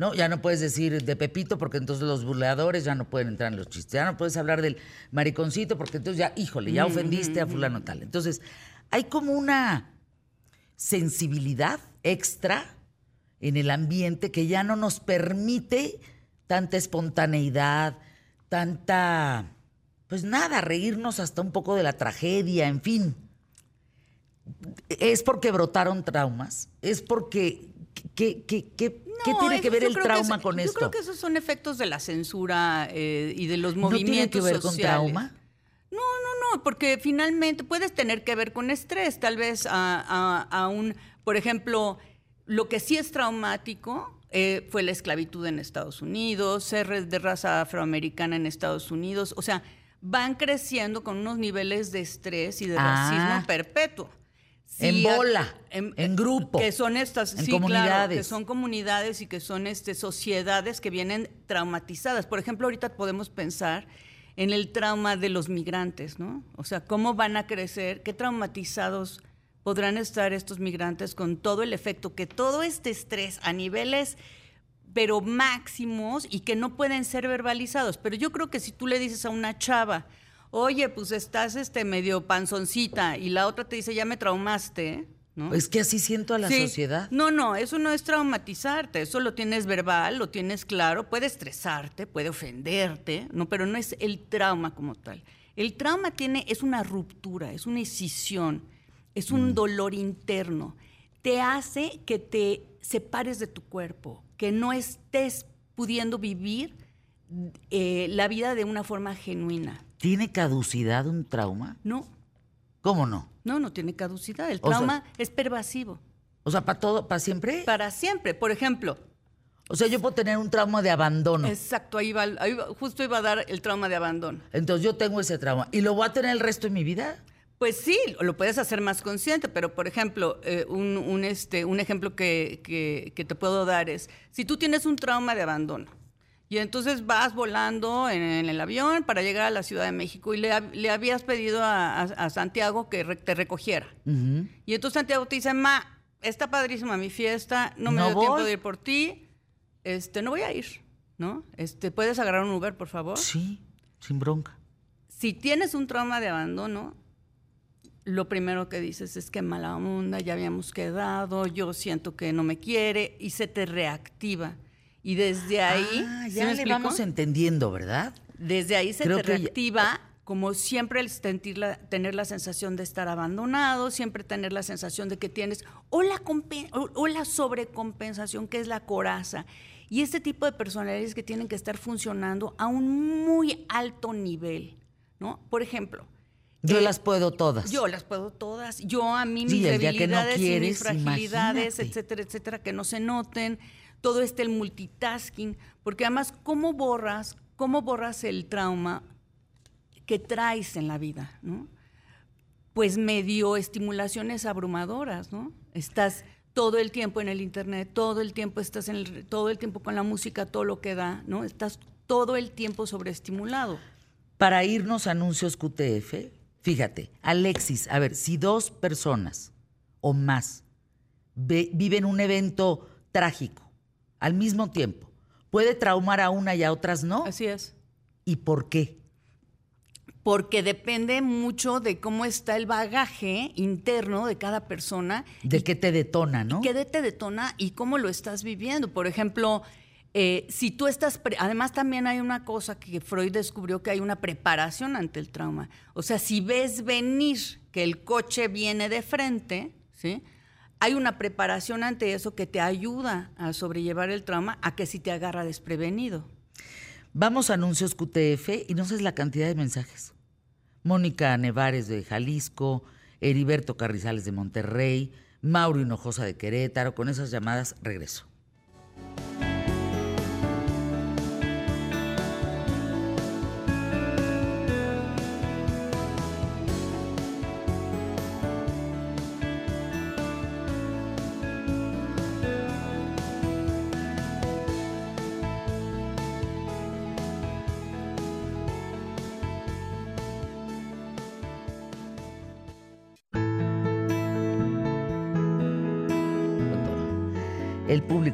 ¿No? Ya no puedes decir de Pepito porque entonces los burladores ya no pueden entrar en los chistes. Ya no puedes hablar del mariconcito porque entonces ya, híjole, ya ofendiste a fulano tal. Entonces, hay como una sensibilidad extra en el ambiente que ya no nos permite tanta espontaneidad, tanta, pues nada, reírnos hasta un poco de la tragedia, en fin. Es porque brotaron traumas, es porque... ¿Qué, qué, qué- qué No, tiene que ver yo el trauma con yo esto? creo que esos son efectos de la censura eh, y de los ¿No tiene movimientos que ver con sociales. trauma? No, no, no, porque finalmente puedes tener que ver con estrés, tal vez a, a- a un, por ejemplo, lo que sí es traumático eh, fue la esclavitud en Estados Unidos, ser de raza afroamericana en Estados Unidos, o sea, van creciendo con unos niveles de estrés y de Ah. racismo perpetuo. En Sí, bola, en grupo, Que son estas, en sí, claro, que comunidades. son comunidades y que son este, sociedades que vienen traumatizadas. Por ejemplo, ahorita podemos pensar en el trauma de los migrantes, ¿no? O sea, cómo van a crecer, qué traumatizados podrán estar estos migrantes con todo el efecto que todo este estrés a niveles pero máximos y que no pueden ser verbalizados. Pero yo creo que si tú le dices a una chava, oye, pues estás este medio panzoncita, y la otra te dice, ya me traumaste, ¿no? Es que así siento a la Sí. sociedad. No, no, eso no es traumatizarte, eso lo tienes verbal, lo tienes claro, puede estresarte, puede ofenderte, no, pero no es el trauma como tal. El trauma tiene es una ruptura, es una escisión, es Mm. un dolor interno. Te hace que te separes de tu cuerpo, que no estés pudiendo vivir eh, la vida de una forma genuina. ¿Tiene caducidad un trauma? No, ¿Cómo no? no, no tiene caducidad. El O sea- trauma es pervasivo, O sea, para todo, para siempre. para siempre. Por ejemplo, O sea, yo puedo tener un trauma de abandono. Exacto, ahí va, ahí va- justo iba a dar el trauma de abandono. Entonces yo tengo ese trauma. ¿Y lo voy a tener el resto de mi vida? Pues sí, lo puedes hacer más consciente, pero por ejemplo, eh, un, un, este, un ejemplo que, que- que te puedo dar es, si tú tienes un trauma de abandono y entonces vas volando en, en el avión para llegar a la Ciudad de México y le, hab- le habías pedido a, a- a Santiago que re- te recogiera. Y entonces Santiago te dice, ma, está padrísima mi fiesta, no me No dio tiempo de ir por ti, este, no voy a ir, ¿no? Este, ¿Puedes agarrar un Uber, por favor? Sí, sin bronca. si tienes un trauma de abandono, lo primero que dices es que mala onda, ya habíamos quedado, yo siento que no me quiere y se te reactiva. Y desde ahí, ah, ¿sí ya le vamos entendiendo, ¿verdad? Desde ahí se Creo te reactiva, como siempre el sentir la- tener la sensación de estar abandonado, siempre tener la sensación de que tienes o la, compen- o, o la sobrecompensación, que es la coraza. Y este tipo de personalidades que tienen que estar funcionando a un muy alto nivel, ¿no? Por ejemplo, Yo eh, las puedo todas. yo las puedo todas. Yo a mí Sí, mis día que no debilidades y mis fragilidades, imagínate. etcétera, etcétera, que no se noten. Todo este el multitasking, porque además cómo borras, cómo borras el trauma que traes en la vida, ¿no? Pues medio estimulaciones abrumadoras, ¿no? Estás todo el tiempo en el internet, todo el tiempo estás en todo el tiempo con la música, todo lo que da, ¿no? Estás todo el tiempo sobreestimulado. Para irnos a anuncios QTF, fíjate, Alexis, a ver, si dos personas o más ve- viven un evento trágico al mismo tiempo, ¿puede traumar a una y a otras no? Así es. ¿Y por qué? porque depende mucho de cómo está el bagaje interno de cada persona, ¿De qué te detona, no? qué te detona y cómo lo estás viviendo. Por ejemplo, eh, si tú estás, además también hay una cosa que Freud descubrió que hay una preparación ante el trauma. O sea, si ves venir que el coche viene de frente, ¿sí? Hay una preparación ante eso que te ayuda a sobrellevar el trauma a que si te agarra desprevenido. Vamos a anuncios QTF y no sabes la cantidad de mensajes. Mónica Nevares de Jalisco, Heriberto Carrizales de Monterrey, Mauro Hinojosa de Querétaro. Con esas llamadas regreso.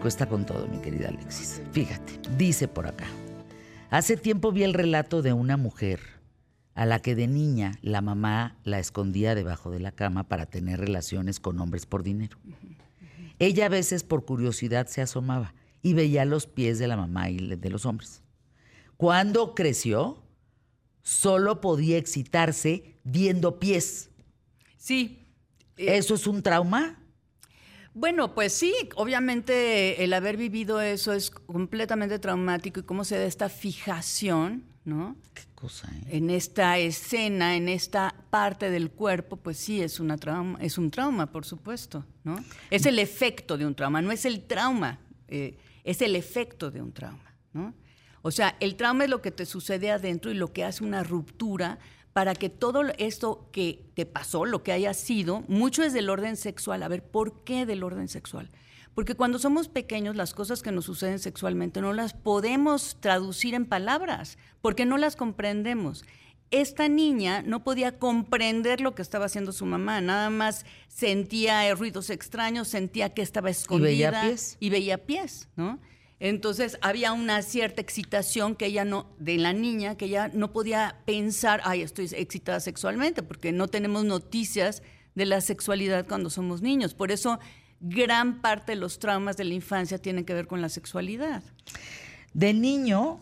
Está con todo, mi querida Alexis. Fíjate, dice por acá. Hace tiempo vi el relato de una mujer a la que de niña la mamá la escondía debajo de la cama para tener relaciones con hombres por dinero. Ella a veces por curiosidad se asomaba y veía los pies de la mamá y de los hombres. Cuando creció, solo podía excitarse viendo pies. Sí. ¿Eso es un trauma? Bueno, pues sí, obviamente el haber vivido eso es completamente traumático y cómo se da esta fijación, ¿no? Qué cosa, ¿eh? En esta escena, en esta parte del cuerpo, pues sí es una trauma, es un trauma, por supuesto, ¿no? Es el efecto de un trauma, no es el trauma, eh, es el efecto de un trauma, ¿no? O sea, el trauma es lo que te sucede adentro y lo que hace una ruptura para que todo esto que te pasó, lo que haya sido, mucho es del orden sexual. A ver, ¿por qué del orden sexual? Porque cuando somos pequeños, las cosas que nos suceden sexualmente no las podemos traducir en palabras, porque no las comprendemos. Esta niña no podía comprender lo que estaba haciendo su mamá, nada más sentía ruidos extraños, sentía que estaba escondida. veía pies. Y veía pies, ¿no? Entonces había una cierta excitación que ella no, de la niña, que ella no podía pensar, ay, estoy excitada sexualmente, porque no tenemos noticias de la sexualidad cuando somos niños. Por eso gran parte de los traumas de la infancia tienen que ver con la sexualidad. De niño,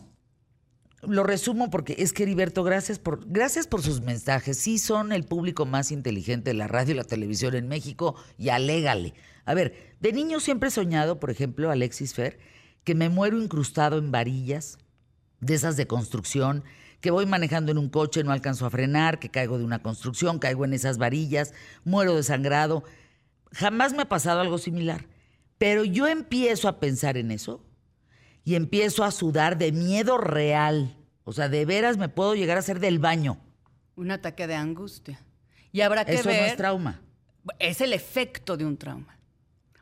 lo resumo porque es que Heriberto, gracias por, gracias por sus mensajes. Sí son el público más inteligente de la radio y la televisión en México y alégale. A ver, de niño siempre he soñado, por ejemplo, Alexis Fer, que me muero incrustado en varillas de esas de construcción, que voy manejando en un coche, no alcanzo a frenar, que caigo de una construcción, caigo en esas varillas, muero desangrado. Jamás me ha pasado algo similar. Pero yo empiezo a pensar en eso y empiezo a sudar de miedo real. O sea, de veras me puedo llegar a hacer del baño. Un ataque de angustia. Y habrá que Eso ver. no es trauma. Es el efecto de un trauma.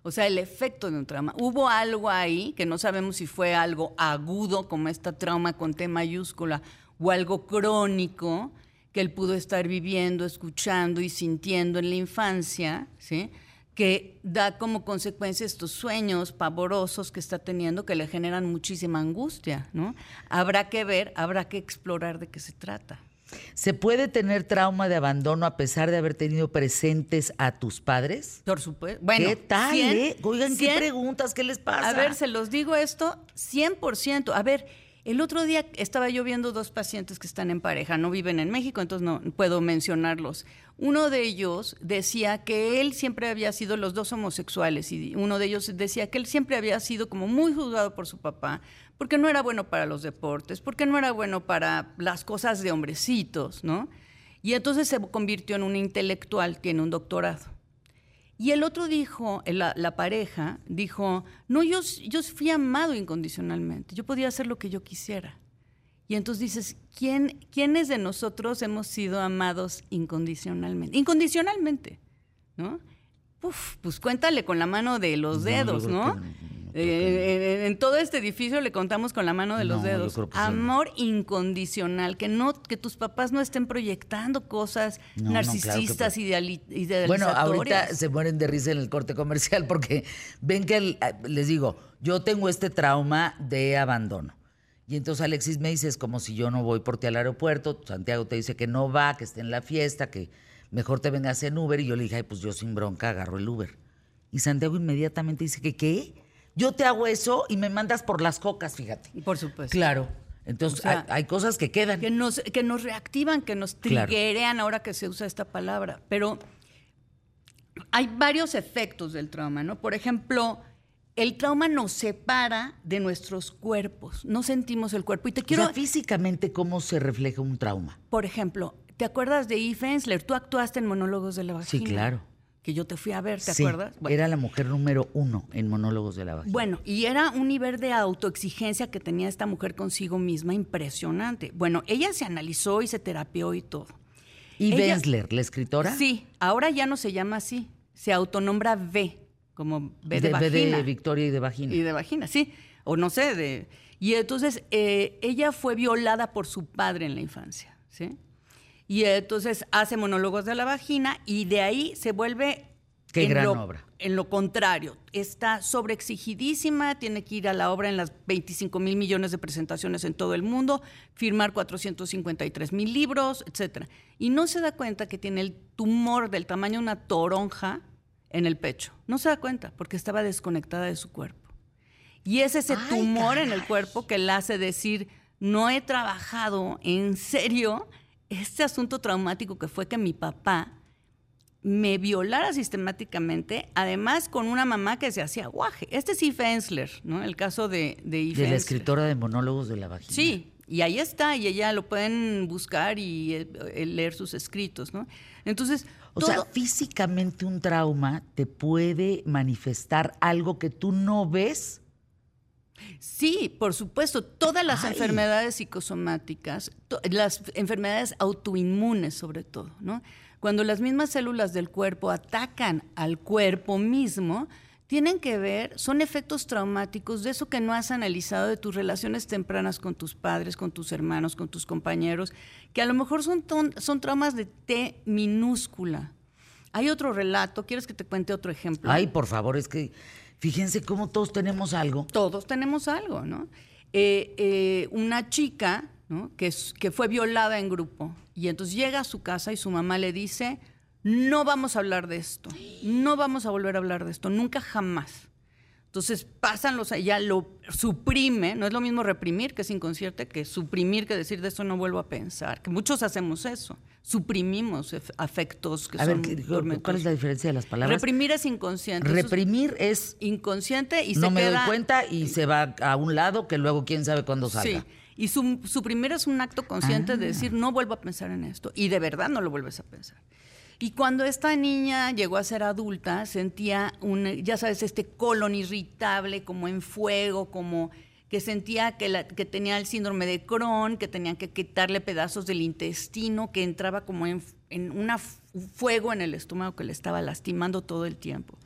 O sea, el efecto de un trauma. Hubo algo ahí que no sabemos si fue algo agudo, como esta trauma con T mayúscula, o algo crónico que él pudo estar viviendo, escuchando y sintiendo en la infancia, ¿sí? que da como consecuencia estos sueños pavorosos que está teniendo que le generan muchísima angustia, ¿no? Habrá que ver, habrá que explorar de qué se trata. ¿Se puede tener trauma de abandono a pesar de haber tenido presentes a tus padres? Por supuesto. Bueno, ¿Qué tal, 100, eh? Oigan, ¿qué 100, preguntas? ¿Qué les pasa? A ver, se los digo esto 100%. A ver, el otro día estaba yo viendo dos pacientes que están en pareja, no viven en México, entonces no puedo mencionarlos. Uno de ellos decía que él siempre había sido, los dos homosexuales, y uno de ellos decía que él siempre había sido como muy juzgado por su papá, porque no era bueno para los deportes, porque no era bueno para las cosas de hombrecitos, ¿no? Y entonces se convirtió en un intelectual, tiene un doctorado. Y el otro dijo, la, la pareja, dijo, no, yo, yo fui amado incondicionalmente, yo podía hacer lo que yo quisiera. Y entonces dices, ¿quién, ¿quiénes de nosotros hemos sido amados incondicionalmente? Incondicionalmente, ¿no? Uf, pues cuéntale con la mano de los dedos, ¿no? Eh, que en, en todo este edificio le contamos con la mano de los No, dedos. sí. Amor incondicional, que no, que tus papás no estén proyectando cosas No, no, claro narcisistas, idealizatorias. Bueno, ahorita se mueren de risa en el corte comercial porque ven que el- eh, les digo, yo tengo este trauma de abandono. Y entonces Alexis me dice, es como si yo no voy por ti al aeropuerto, Santiago te dice que no va, que esté en la fiesta, que mejor te vengas en Uber. Y yo le dije, ay, pues yo sin bronca agarro el Uber. Y Santiago inmediatamente dice que, ¿qué? Yo te hago eso y me mandas por las cocas, fíjate. Por supuesto. Claro. Entonces, O sea, hay, hay cosas que quedan. que nos, que nos reactivan, que nos Claro. triguerean ahora que se usa esta palabra. Pero hay varios efectos del trauma, ¿no? Por ejemplo, el trauma nos separa de nuestros cuerpos. No sentimos el cuerpo. Y te O quiero, sea, físicamente, ¿cómo se refleja un trauma? por ejemplo, ¿te acuerdas de Eve Ensler? Tú actuaste en Monólogos de la Sí, Vagina. claro. Que yo te fui a ver, ¿te Sí, acuerdas? Bueno. Era la mujer número uno en Monólogos de la Vagina. Bueno, y era un nivel de autoexigencia que tenía esta mujer consigo misma impresionante. Bueno, ella se analizó y se terapió y todo. y ella- la escritora. Sí, ahora ya no se llama así, se autonombra V, como V de, de, vagina. de Victoria y de Vagina. Y de vagina, sí. O no sé, de... Y entonces eh, ella fue violada por su padre en la infancia, ¿sí? Y entonces hace monólogos de la vagina y de ahí se vuelve... Qué en gran lo- obra. En lo contrario, está sobreexigidísima, tiene que ir a la obra en las 25 mil millones de presentaciones en todo el mundo, firmar 453 mil libros, etc. Y no se da cuenta que tiene el tumor del tamaño de una toronja en el pecho. No se da cuenta porque estaba desconectada de su cuerpo. Y es ese Ay, tumor en el cuerpo que la hace decir, no he trabajado en serio este asunto traumático que fue que mi papá me violara sistemáticamente, además con una mamá que se hacía guaje. Este es Eve Ensler, ¿no? El caso de, de Eve de la Ensler. escritora de Monólogos de la Vagina. Sí, y ahí está, y ella lo pueden buscar y eh, eh, leer sus escritos, ¿no? Entonces, O sea, todo- físicamente un trauma te puede manifestar algo que tú no ves. Sí, por supuesto. Todas las Ay. enfermedades psicosomáticas, las enfermedades autoinmunes sobre todo, ¿no? Cuando las mismas células del cuerpo atacan al cuerpo mismo, tienen que ver, son efectos traumáticos de eso que no has analizado de tus relaciones tempranas con tus padres, con tus hermanos, con tus compañeros, que a lo mejor son, ton- son traumas de T minúscula. Hay otro relato, ¿quieres que te cuente otro ejemplo? Ay, por favor, es que fíjense cómo todos tenemos algo. todos tenemos algo, ¿no? Eh, eh, una chica ¿no? que, que fue violada en grupo y entonces llega a su casa y su mamá le dice, no vamos a hablar de esto, no vamos a volver a hablar de esto, nunca jamás. Entonces pasan los, ella lo suprime, no es lo mismo reprimir, que es inconsciente, que suprimir, que decir de esto no vuelvo a pensar, que muchos hacemos eso, suprimimos afectos que A ver, son ¿qué- ¿cuál es la diferencia de las palabras? Reprimir es inconsciente. eso es Reprimir es inconsciente y no se me queda doy cuenta y se va a un lado que luego quién sabe cuándo salga. Sí. Y su, su primero es un acto consciente Ah. de decir, no vuelvo a pensar en esto. Y de verdad no lo vuelves a pensar. Y cuando esta niña llegó a ser adulta, sentía un, ya sabes, este colon irritable, como en fuego, como que sentía que, la- que tenía el síndrome de Crohn, que tenían que quitarle pedazos del intestino, que entraba como en, en una f- un fuego en el estómago que le estaba lastimando todo el tiempo.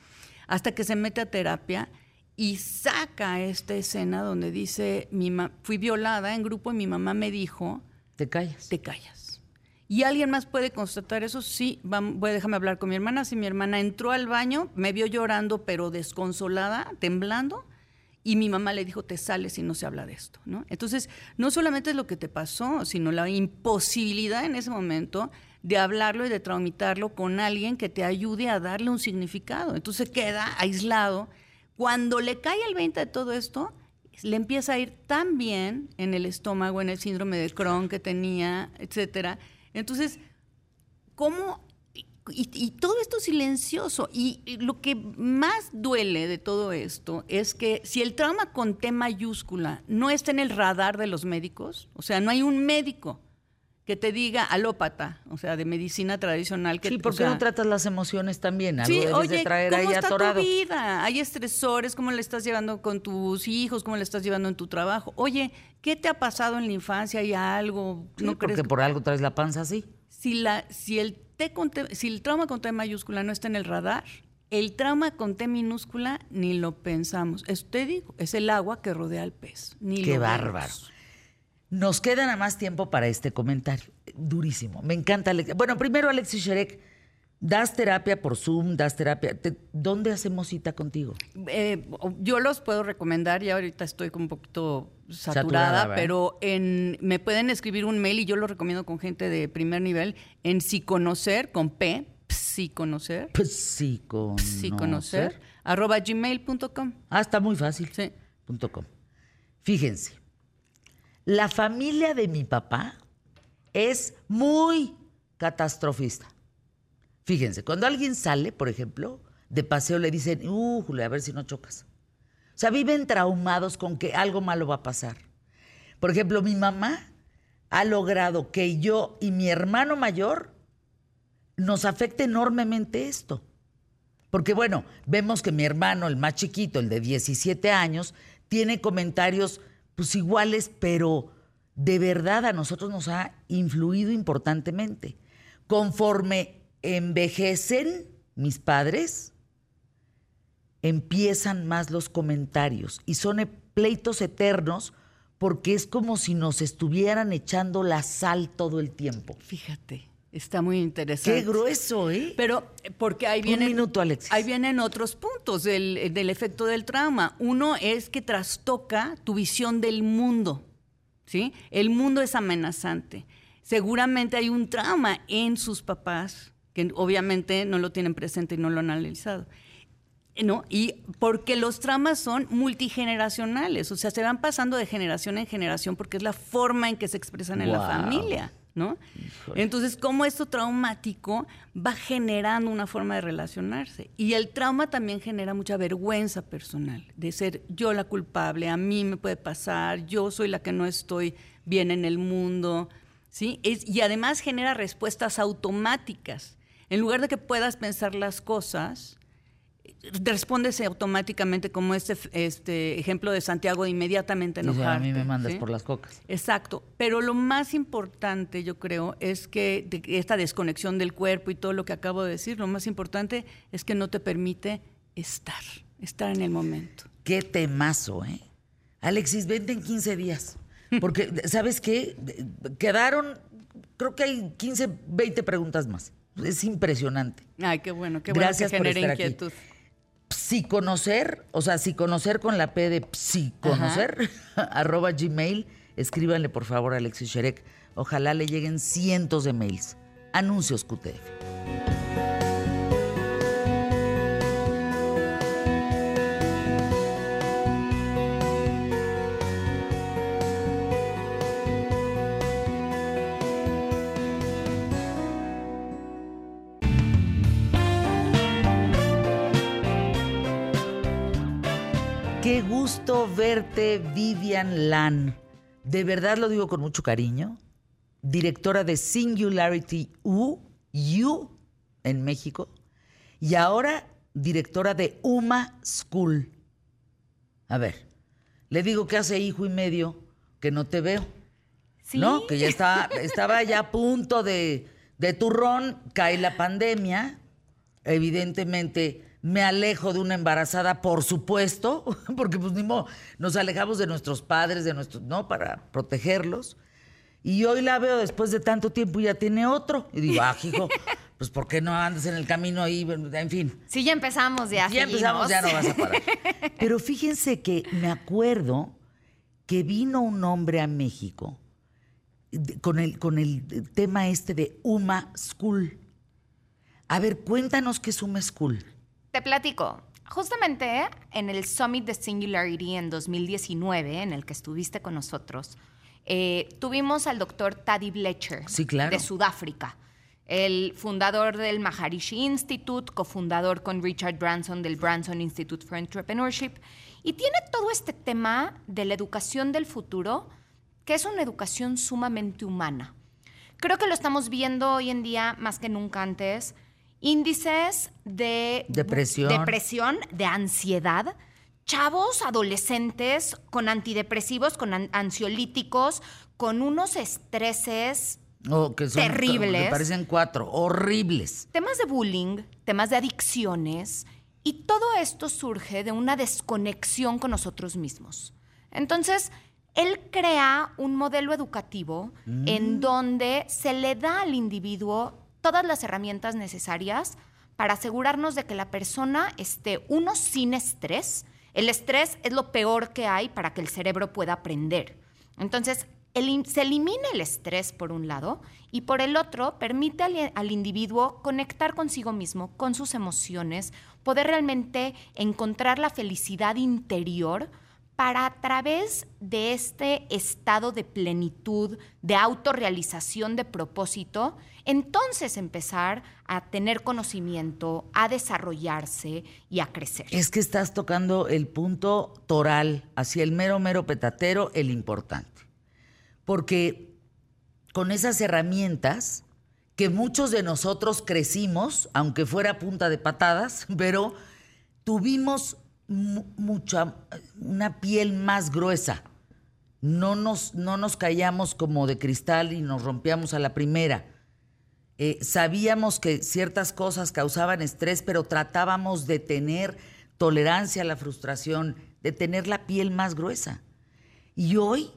Hasta que se mete a terapia y saca esta escena donde dice, mi fui violada en grupo y mi mamá me dijo, Te callas. te callas. ¿Y alguien más puede constatar eso? Sí, vam- voy, déjame hablar con mi hermana. Si mi hermana entró al baño, me vio llorando, pero desconsolada, temblando, y mi mamá le dijo, te sales y no se habla de esto. ¿no? Entonces, no solamente es lo que te pasó, sino la imposibilidad en ese momento de hablarlo y de traumitarlo con alguien que te ayude a darle un significado. Entonces queda aislado. Cuando le cae el 20 de todo esto, le empieza a ir tan bien en el estómago, en el síndrome de Crohn que tenía, etcétera. Entonces, ¿cómo? Y, y todo esto silencioso. Y, y lo que más duele de todo esto es que si el trauma con T mayúscula no está en el radar de los médicos, o sea, no hay un médico que te diga alópata, o sea, de medicina tradicional. Que, Sí, ¿por o qué no tratas las emociones también? Algo Sí, debes oye, de traer ¿cómo ahí está atorado. tu vida? Hay estresores, ¿cómo le estás llevando con tus hijos? ¿Cómo le estás llevando en tu trabajo? Oye, ¿qué te ha pasado en la infancia? ¿Hay algo? Sí, ¿No porque crees? por algo traes la panza así. Si, la, si, el T con T- si el trauma con T mayúscula no está en el radar, el trauma con T minúscula ni lo pensamos. Es, te digo, es el agua que rodea al pez. Ni Qué lo vemos. Nos queda nada más tiempo para este comentario. Durísimo. Me encanta. Alex- Bueno, primero, Alexis Sherek, das terapia por Zoom, das terapia. Te- ¿Dónde hacemos cita contigo? Eh, yo los puedo recomendar, ya ahorita estoy como un poquito Saturada, pero en, me pueden escribir un mail y yo lo recomiendo con gente de primer nivel en psiconocer, con P, psiconocer, con. psiconocer, arroba gmail.com. Ah, está muy fácil. Sí. Punto com. Fíjense, la familia de mi papá es muy catastrofista. Fíjense, cuando alguien sale, por ejemplo, de paseo le dicen, uh, a ver si no chocas. O sea, viven traumados con que algo malo va a pasar. Por ejemplo, mi mamá ha logrado que yo y mi hermano mayor nos afecte enormemente esto. Porque bueno, vemos que mi hermano, el más chiquito, el de 17 años, tiene comentarios pues iguales, pero de verdad a nosotros nos ha influido importantemente. Conforme envejecen mis padres, empiezan más los comentarios y son e- pleitos eternos porque es como si nos estuvieran echando la sal todo el tiempo. Fíjate, está muy interesante. Qué grueso, ¿eh? Pero eh, porque ahí Un vienen, minuto, Alexis. ahí vienen otros puntos del, del efecto del trauma. Uno es que trastoca tu visión del mundo, ¿sí? El mundo es amenazante. Seguramente hay un trauma en sus papás que obviamente no lo tienen presente y no lo han analizado. ¿no? Y porque los traumas son multigeneracionales, o sea, se van pasando de generación en generación porque es la forma en que se expresan en la familia, ¿no? Entonces, cómo esto traumático va generando una forma de relacionarse. Y el trauma también genera mucha vergüenza personal, de ser yo la culpable, a mí me puede pasar, yo soy la que no estoy bien en el mundo, ¿sí? Es- y además genera respuestas automáticas. En lugar de que puedas pensar las cosas, respondes automáticamente como este, este ejemplo de Santiago de inmediatamente Dice, enojarte. a mí me mandas ¿sí? por las cocas. Exacto, pero lo más importante yo creo es que de- esta desconexión del cuerpo y todo lo que acabo de decir, lo más importante es que no te permite estar, estar en el momento. Qué temazo, ¿eh? Alexis, vente en 15 días. Porque, ¿sabes qué? Quedaron, creo que hay 15, 20 preguntas más. Es impresionante. Ay, qué bueno, qué Gracias bueno que genere estar aquí. Psiconocer, o sea, psiconocer con la P de psiconocer, arroba gmail. Escríbanle, por favor, a Alexis Sherek. Ojalá le lleguen cientos de mails. Anuncios QTF. Gusto verte, Vivian Lan. De verdad lo digo con mucho cariño. Directora de Singularity U, U en México. Y ahora directora de UMA School. A ver, le digo que hace hijo y medio que no te veo. Sí. ¿No? Que ya estaba, estaba ya a punto de, de turrón, cae la pandemia. Evidentemente me alejo de una embarazada, por supuesto, porque pues ni modo, nos alejamos de nuestros padres, de nuestros, ¿no? Para protegerlos. Y hoy la veo después de tanto tiempo y ya tiene otro. Y digo, ah, hijo, pues ¿por qué no andas en el camino ahí? En fin. Sí, ya empezamos, ya. Ya empezamos, ya no vas a parar. Pero fíjense que me acuerdo que vino un hombre a México con el, con el tema este de UMA School. A ver, cuéntanos qué es UMA School. Te platico. Justamente en el Summit de Singularity en 2019, en el que estuviste con nosotros, eh, tuvimos al doctor Taddy Sí, claro. de Sudáfrica, el fundador del Maharishi Institute, cofundador con Richard Branson del Branson Institute for Entrepreneurship, y tiene todo este tema de la educación del futuro, que es una educación sumamente humana. Creo que lo estamos viendo hoy en día más que nunca antes. Índices de Depresión. depresión, de ansiedad, chavos adolescentes con antidepresivos, con an- ansiolíticos, con unos estreses, O que son, Terribles. Me parecen cuatro, horribles. temas de bullying, temas de adicciones, y todo esto surge de una desconexión con nosotros mismos. Entonces, él crea un modelo educativo en donde se le da al individuo todas las herramientas necesarias para asegurarnos de que la persona esté, uno, sin estrés. El estrés es lo peor que hay para que el cerebro pueda aprender. Entonces, se elimina el estrés por un lado y por el otro permite al individuo conectar consigo mismo, con sus emociones, poder realmente encontrar la felicidad interior para a través de este estado de plenitud, de autorrealización de propósito, entonces empezar a tener conocimiento, a desarrollarse y a crecer. Es que estás tocando el punto toral, hacia el mero, mero petatero, el importante. Porque con esas herramientas que muchos de nosotros crecimos, aunque fuera punta de patadas, pero tuvimos mucha, una piel más gruesa. No nos, no nos callamos como de cristal y nos rompíamos a la primera. Eh, sabíamos que ciertas cosas causaban estrés, pero tratábamos de tener tolerancia a la frustración, de tener la piel más gruesa. Y hoy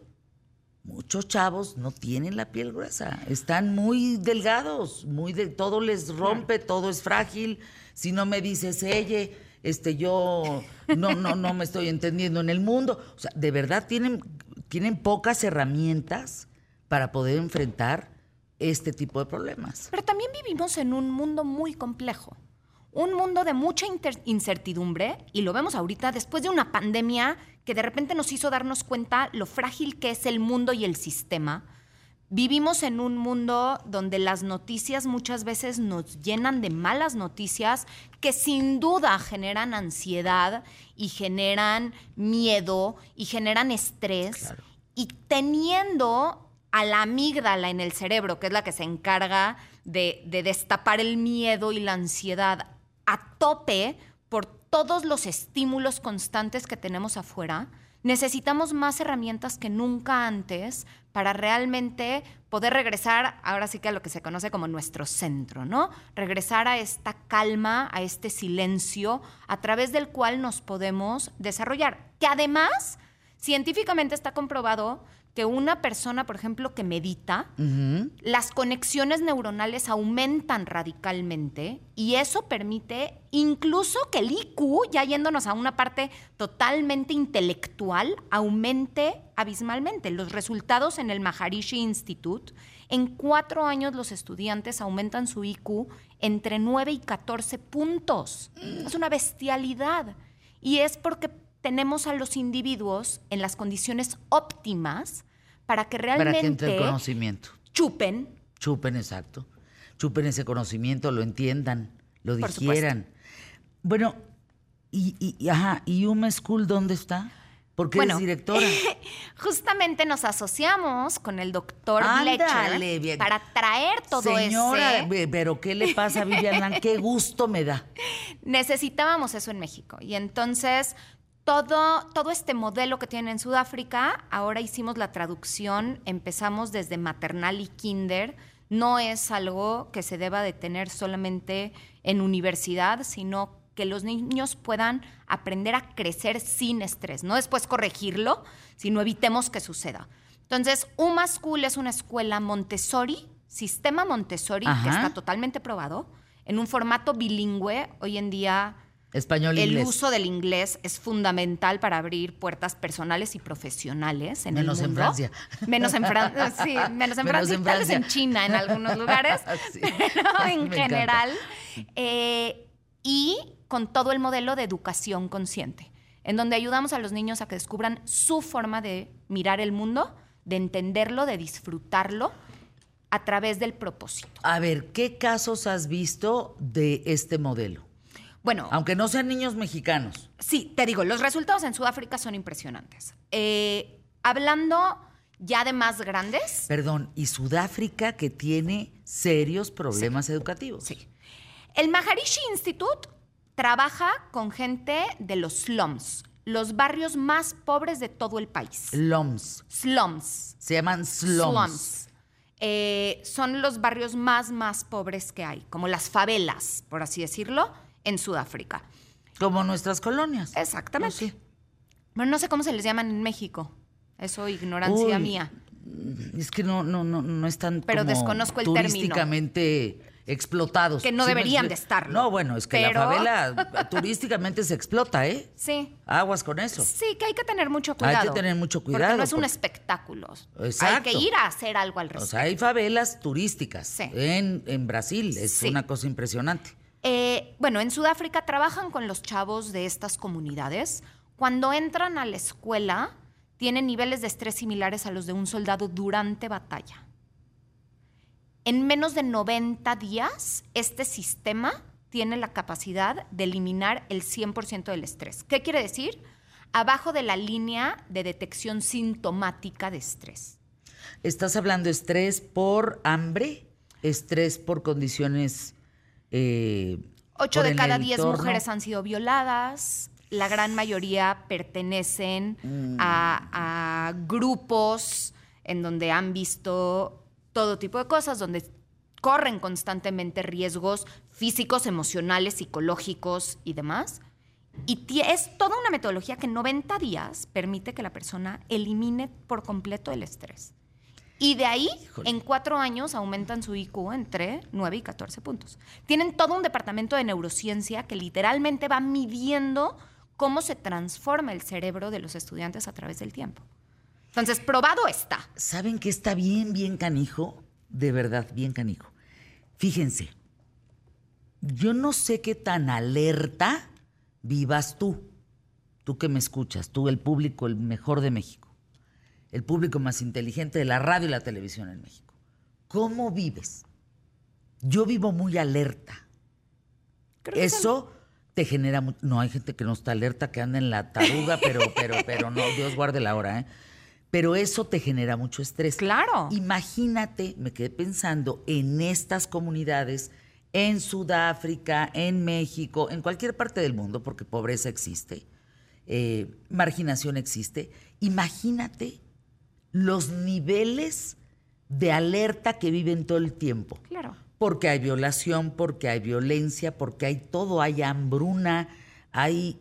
muchos chavos no tienen la piel gruesa, están muy delgados, muy de, todo les rompe, todo es frágil. Si no me dices, ella, este, yo no, no, no me estoy entendiendo en el mundo. O sea, de verdad tienen, tienen pocas herramientas para poder enfrentar este tipo de problemas. Pero también vivimos en un mundo muy complejo, un mundo de mucha incertidumbre, y lo vemos ahorita después de una pandemia que de repente nos hizo darnos cuenta lo frágil que es el mundo y el sistema. Vivimos en un mundo donde las noticias muchas veces nos llenan de malas noticias que sin duda generan ansiedad y generan miedo y generan estrés. Y teniendo a la amígdala en el cerebro, que es la que se encarga de, de destapar el miedo y la ansiedad a tope por todos los estímulos constantes que tenemos afuera, necesitamos más herramientas que nunca antes para realmente poder regresar, ahora sí que a lo que se conoce como nuestro centro, ¿no? Regresar a esta calma, a este silencio, a través del cual nos podemos desarrollar. Que además, científicamente está comprobado que una persona, por ejemplo, que medita, las conexiones neuronales aumentan radicalmente y eso permite incluso que el IQ, ya yéndonos a una parte totalmente intelectual, aumente abismalmente. Los resultados en el Maharishi Institute, en cuatro años los estudiantes aumentan su IQ entre 9 y 14 puntos. Es una bestialidad. Y es porque tenemos a los individuos en las condiciones óptimas para que Para que entre realmente el conocimiento. chupen Chupen, exacto. Chupen ese conocimiento, lo entiendan, lo Por digieran. Bueno, y, y- ajá, ¿y Uma School dónde está? Porque Bueno, eres directora. Justamente nos asociamos con el doctor Ándale, para traer todo Señora, ese. pero ¿qué le pasa a Vivian? Qué gusto me da. Necesitábamos eso en México. Y entonces, todo, todo este modelo que tienen en Sudáfrica, ahora hicimos la traducción, empezamos desde maternal y kinder. No es algo que se deba de tener solamente en universidad, sino que los niños puedan aprender a crecer sin estrés. No después corregirlo, sino evitemos que suceda. Entonces, Uma School es una escuela Montessori, sistema Montessori, Ajá. que está totalmente probado, en un formato bilingüe. Hoy en día Español el inglés. uso del inglés es fundamental para abrir puertas personales y profesionales en Menos el en mundo. Francia. Menos en Francia, sí, menos en Menos Francia, en tal vez en China en algunos lugares, Sí. pero Me en encanta. general. eh, y con todo el modelo de educación consciente, en donde ayudamos a los niños a que descubran su forma de mirar el mundo, de entenderlo, de disfrutarlo a través del propósito. A ver, ¿qué casos has visto de este modelo? Bueno, Aunque no sean niños mexicanos. Sí, te digo, los resultados en Sudáfrica son impresionantes. Eh, hablando ya de más grandes, Perdón, y Sudáfrica que tiene serios problemas educativos. sí. El Maharishi Institute trabaja con gente de los slums, los barrios más pobres de todo el país. LOMS. Slums. Se llaman slums. Slums. Eh, son los barrios más, más pobres que hay, como las favelas, por así decirlo, en Sudáfrica. Como nuestras colonias. Exactamente. Pues sí. Bueno, no sé cómo se les llaman en México. Eso ignorancia Uy, mía. Es que no, no, no, no están Pero como desconozco el término. turísticamente explotados. Que no ¿Sí me deberían de estarlo. No, bueno, es que Pero- la favela turísticamente se explota, ¿eh? Sí. Aguas con eso. Sí, que hay que tener mucho Hay cuidado. que tener mucho Porque cuidado, no es un porque- espectáculo. Hay Exacto. que ir a hacer algo al O respecto. sea, hay favelas turísticas Sí. en, en Brasil. Es Sí. una cosa impresionante. Eh, bueno, en Sudáfrica trabajan con los chavos de estas comunidades. Cuando entran a la escuela, tienen niveles de estrés similares a los de un soldado durante batalla. En menos de 90 días, este sistema tiene la capacidad de eliminar el 100% del estrés. ¿Qué quiere decir? Abajo de la línea de detección sintomática de estrés. Estás hablando de estrés por hambre, estrés por condiciones. Eh, Ocho de cada diez mujeres han sido violadas. La gran mayoría pertenecen a, a grupos en donde han visto todo tipo de cosas, donde corren constantemente riesgos físicos, emocionales, psicológicos y demás. Y es toda una metodología que en 90 días permite que la persona elimine por completo el estrés. Y de ahí, en cuatro años, aumentan su IQ entre 9 y 14 puntos. Tienen todo un departamento de neurociencia que literalmente va midiendo cómo se transforma el cerebro de los estudiantes a través del tiempo. Entonces, probado está. ¿Saben que está bien, bien canijo? De verdad, bien canijo. Fíjense, yo no sé qué tan alerta vivas tú, tú que me escuchas, tú el público, el mejor de México, el público más inteligente de la radio y la televisión en México. ¿Cómo vives? Yo vivo muy alerta. Creo Eso te genera no hay gente que no está alerta que anda en la taruga pero pero pero no Dios guarde la hora ¿eh? pero eso te genera mucho estrés Claro. imagínate me quedé pensando en estas comunidades en Sudáfrica en México en cualquier parte del mundo porque pobreza existe eh, marginación existe imagínate los niveles de alerta que viven todo el tiempo Claro. porque hay violación, porque hay violencia, porque hay todo, hay hambruna, hay,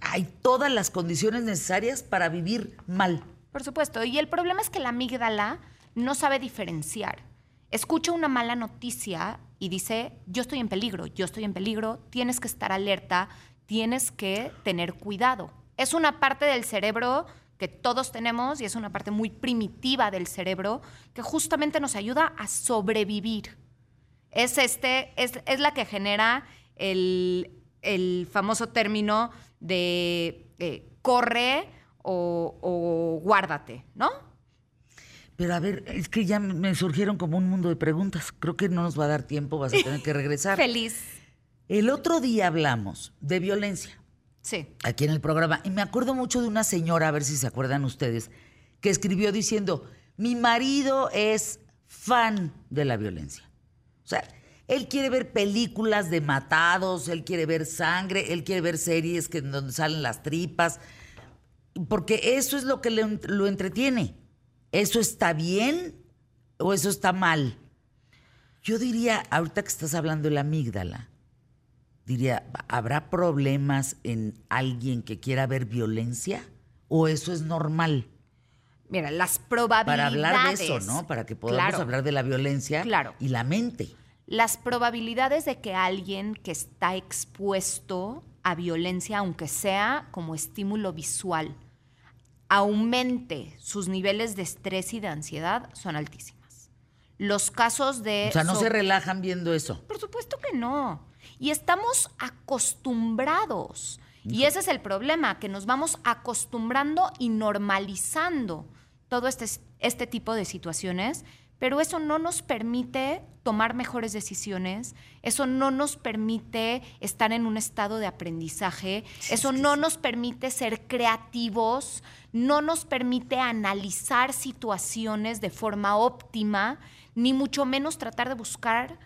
hay todas las condiciones necesarias para vivir mal. Por supuesto. Y el problema es que la amígdala no sabe diferenciar. Escucha una mala noticia y dice, yo estoy en peligro, yo estoy en peligro, tienes que estar alerta, tienes que tener cuidado. Es una parte del cerebro que todos tenemos y es una parte muy primitiva del cerebro que justamente nos ayuda a sobrevivir. Es, este, es, es la que genera el, el famoso término de eh, corre o, o guárdate, ¿no? Pero a ver, es que ya me surgieron como un mundo de preguntas. Creo que no nos va a dar tiempo, vas a tener que regresar. Feliz. El otro día hablamos de violencia Sí. aquí en el programa y me acuerdo mucho de una señora, a ver si se acuerdan ustedes, que escribió diciendo, mi marido es fan de la violencia. O sea, él quiere ver películas de matados, él quiere ver sangre, él quiere ver series que, donde salen las tripas, porque eso es lo que le- lo entretiene. ¿Eso está bien o eso está mal? Yo diría, ahorita que estás hablando de la amígdala, diría, ¿habrá problemas en alguien que quiera ver violencia? ¿O eso es normal? Mira, las Para probabilidades. hablar de eso, ¿no? Para que podamos Claro. hablar de la violencia Claro. y la mente. Las probabilidades de que alguien que está expuesto a violencia, aunque sea como estímulo visual, aumente sus niveles de estrés y de ansiedad son altísimas. Los casos de... O sea, no so- se relajan viendo eso. Por supuesto que no. Y estamos acostumbrados. Y ese es el problema, que nos vamos acostumbrando y normalizando todo este, este tipo de situaciones, pero eso no nos permite tomar mejores decisiones, eso no nos permite estar en un estado de aprendizaje, eso no nos permite ser creativos, no nos permite analizar situaciones de forma óptima, ni mucho menos tratar de buscar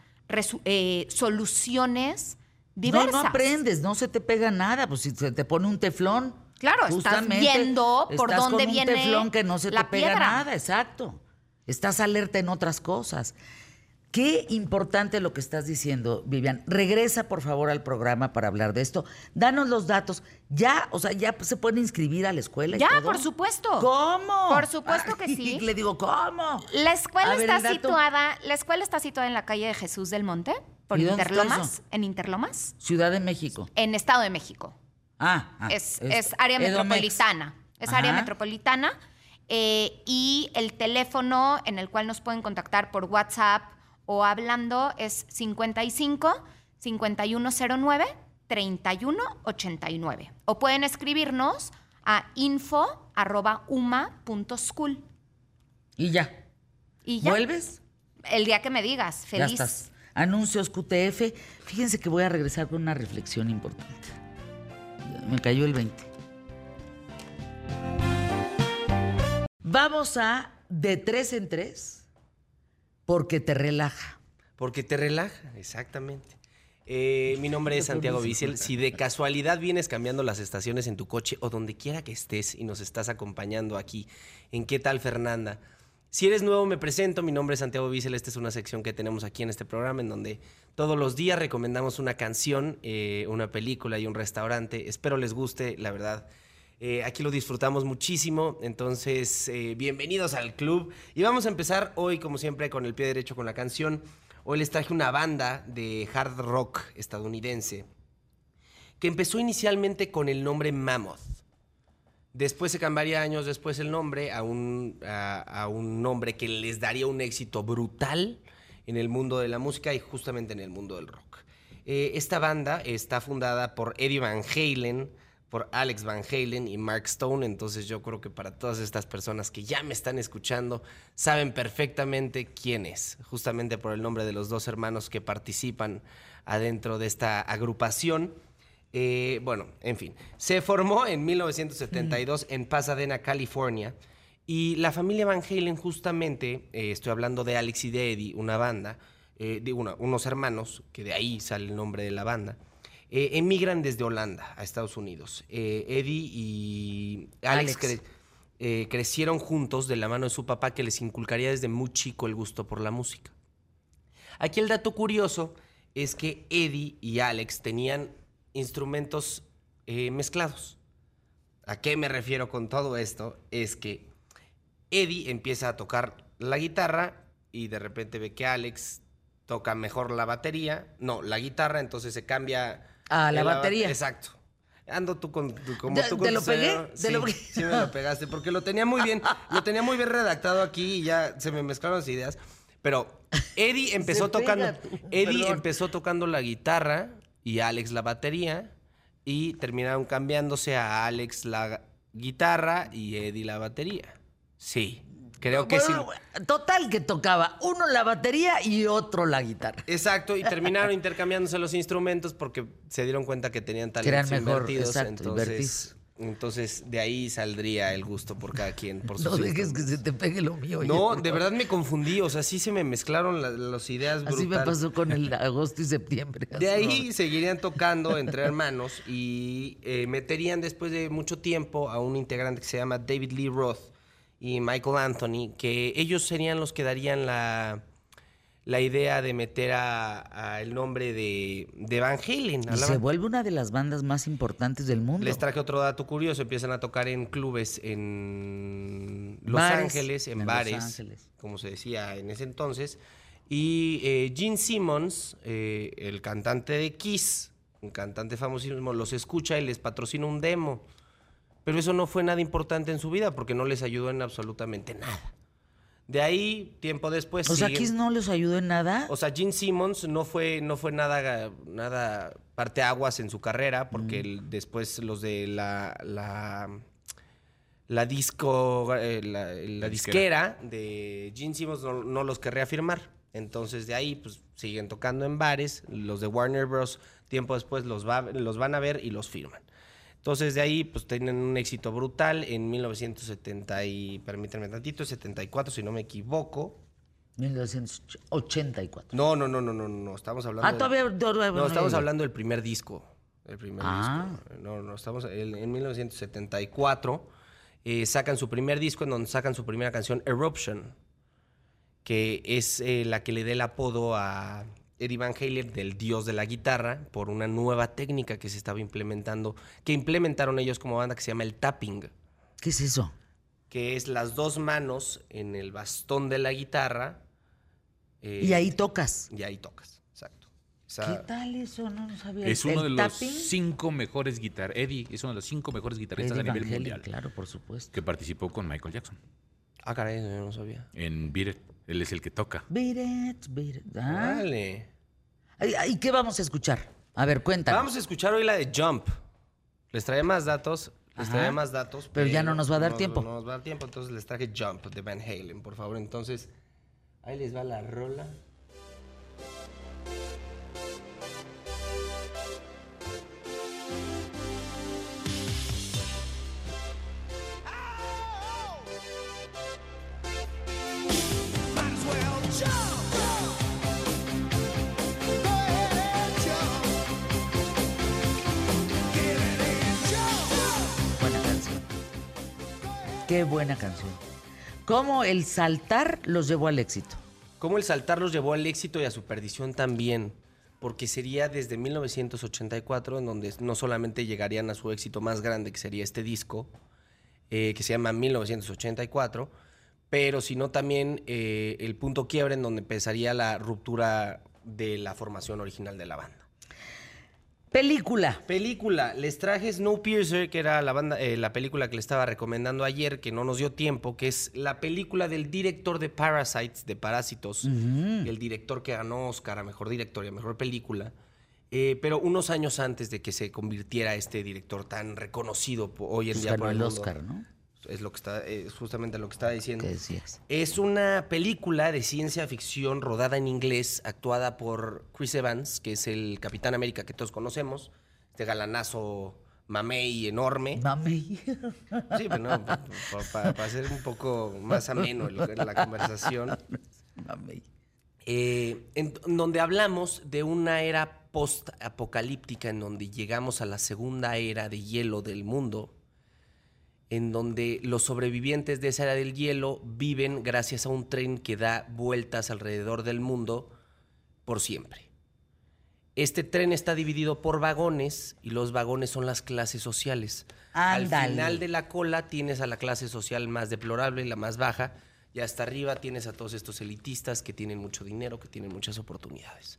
eh, soluciones diversas. No, no aprendes, no se te pega nada. Pues si se te pone un teflón. Claro, estás viendo por estás dónde con viene un teflón que no se la te pega piedra. nada, exacto. Estás alerta en otras cosas. Qué importante lo que estás diciendo, Vivian. Regresa, por favor, al programa para hablar de esto. Danos los datos. Ya, o sea, ya se pueden inscribir a la escuela. y Ya, todo? por supuesto. ¿Cómo? Por supuesto que sí. Le digo, ¿cómo? La escuela A está situada, la escuela está situada en la calle de Jesús del Monte, por ¿Y dónde está Interlomas, en Interlomas, Ciudad de México. en Estado de México. Ah, ah, es, es área metropolitana. Es área metropolitana. eh, y el teléfono en el cual nos pueden contactar por WhatsApp o hablando es 55 5109 3189. O pueden escribirnos a info arroba uma.school. Y ya. Y ya. ¿Vuelves? El día que me digas, Ya feliz. estás. Anuncios QTF. Fíjense que voy a regresar con una reflexión importante. Me cayó el 20. Vamos a de tres en tres porque te relaja. Porque te relaja, exactamente. Eh, mi nombre es Santiago Vicel. Si de casualidad vienes cambiando las estaciones en tu coche o donde quiera que estés y nos estás acompañando aquí en ¿Qué tal Fernanda? Si eres nuevo me presento, mi nombre es Santiago Vicel, esta es una sección que tenemos aquí en este programa en donde todos los días recomendamos una canción, eh, una película y un restaurante. Espero les guste, la verdad. Eh, aquí lo disfrutamos muchísimo, entonces eh, bienvenidos al club. Y vamos a empezar hoy, como siempre, con el pie derecho con la canción. Hoy les traje una banda de hard rock estadounidense que empezó inicialmente con el nombre Mammoth. Después se cambiaría años después el nombre a un, a, un nombre que les daría un éxito brutal en el mundo de la música y justamente en el mundo del rock. Eh, esta banda está fundada por Eddie Van Halen, por Alex Van Halen y Mark Stone, entonces yo creo que para todas estas personas que ya me están escuchando saben perfectamente quién es, justamente por el nombre de los dos hermanos que participan adentro de esta agrupación. Eh, bueno, en fin, se formó en 1972 en Pasadena, California. Y la familia Van Halen, justamente, eh, estoy hablando de Alex y de Eddie, una banda, eh, unos hermanos, que de ahí sale el nombre de la banda, eh, emigran desde Holanda a Estados Unidos. Eh, Eddie y Alex, Alex. cre- eh, crecieron juntos de la mano de su papá, que les inculcaría desde muy chico el gusto por la música. Aquí el dato curioso es que Eddie y Alex tenían instrumentos mezclados. ¿A qué me refiero con todo esto? Es que Eddie empieza a tocar la guitarra y de repente ve que Alex toca mejor la batería. No, la guitarra, entonces se cambia. A la batería. Exacto. Ando tú con, tú- como ¿Te- tú te con lo pegué? cerebro. ¿Te Sí, lo- sí me lo pegaste, porque lo tenía muy bien, lo tenía muy bien redactado aquí y ya se me mezclaron las ideas. Pero Eddie empezó tocando, Eddie perdón. empezó tocando la guitarra y Alex la batería y terminaron cambiándose a Alex la guitarra y Eddie la batería. Sí, creo que sí. Total que tocaba uno la batería y otro la guitarra. Exacto, y terminaron intercambiándose los instrumentos porque se dieron cuenta que tenían Que eran talentos mejor, invertidos. exacto, entonces, entonces, de ahí saldría el gusto por cada quien, por No dejes que se te pegue lo mío. No, de verdad me confundí, o sea, sí se me mezclaron la- las ideas Así me pasó con el agosto y septiembre. De ahí seguirían tocando entre hermanos y eh, meterían después de mucho tiempo a un integrante que se llama David Lee Roth y Michael Anthony, que ellos serían los que darían la, la idea de meter a, a el nombre de, de Van Halen. Y se vuelve una de las bandas más importantes del mundo. Les traje otro dato curioso, empiezan a tocar en clubes en Los Bares, Ángeles, en, en bares, Ángeles. como se decía en ese entonces. Y eh, Gene Simmons, eh, el cantante de Kiss, un cantante famosísimo, los escucha y les patrocina un demo. Pero eso no fue nada importante en su vida porque no les ayudó en absolutamente nada. De ahí, tiempo después. o sea, siguen- Kiss no les ayudó en nada. o sea, Gene Simmons no fue, no fue nada, nada parteaguas en su carrera, porque el- después los de la, la, la disco, eh, la, la disquera de Gene Simmons no, no los querría firmar. Entonces de ahí pues siguen tocando en bares, los de Warner Bros. tiempo después los, va- los van a ver y los firman. Entonces de ahí pues tienen un éxito brutal en 1970 y, permítanme tantito, 74 si no me equivoco. 1984. No, no, no, no, no, no, estamos hablando. Ah, de- todavía. todavía No, estamos no, hablando del primer disco. El primer Ah. disco. No, no, estamos en, en 1974. eh, sacan su primer disco en donde sacan su primera canción, Eruption. que es eh, la que le dé el apodo a Eddie Van Halen del dios de la guitarra por una nueva técnica que se estaba implementando, que implementaron ellos como banda que se llama el tapping, ¿Qué es eso? que es las dos manos en el bastón de la guitarra. eh, y ahí tocas. Y ahí tocas, exacto. ¿Qué tal eso? No lo sabía. Es uno ¿El de los cinco mejores guitarristas. Eddie es uno de los cinco mejores guitarristas Eddie a nivel Van Halen, mundial. Claro, por supuesto. Que participó con Michael Jackson Ah, caray, yo no sabía. en Beat It. Él es el que toca. Beat it, beat it. Ah. ¿Y qué vamos a escuchar? A ver, cuéntanos. Vamos a escuchar hoy la de Jump. Les traía más datos. Les traía más datos. Pero ya no nos va a dar tiempo. No nos va a dar tiempo, entonces les traje Jump de Van Halen, por favor. Entonces, ahí les va la rola. Buena canción. Cómo el saltar los llevó al éxito. Cómo el saltar los llevó al éxito y a su perdición también. Porque sería desde 1984 en donde no solamente llegarían a su éxito más grande, que sería este disco, eh, que se llama 1984, pero sino también eh, el punto quiebre en donde empezaría la ruptura de la formación original de la banda. Película. Película, les traje Snowpiercer, que era la, banda, eh, la película que le estaba recomendando ayer, que no nos dio tiempo, que es la película del director de Parasites, de Parásitos, el director que ganó Oscar a Mejor Director y a Mejor Película, eh, pero unos años antes de que se convirtiera este director tan reconocido hoy en Pues día por el el mundo. Oscar, ¿no? Es lo que está, es justamente lo que estaba diciendo. ¿Qué decías? Es una película de ciencia ficción rodada en inglés, actuada por Chris Evans, que es el Capitán América que todos conocemos, este galanazo mamey enorme. Mami. Sí, pero no, para hacer un poco más ameno la conversación. Mami. Eh, en en donde hablamos de una era post-apocalíptica en donde llegamos a la segunda era de hielo del mundo, en donde los sobrevivientes de esa era del hielo viven gracias a un tren que da vueltas alrededor del mundo por siempre. Este tren está dividido por vagones y los vagones son las clases sociales. Ándale. Al final de la cola tienes a la clase social más deplorable, la más baja, y hasta arriba tienes a todos estos elitistas que tienen mucho dinero, que tienen muchas oportunidades.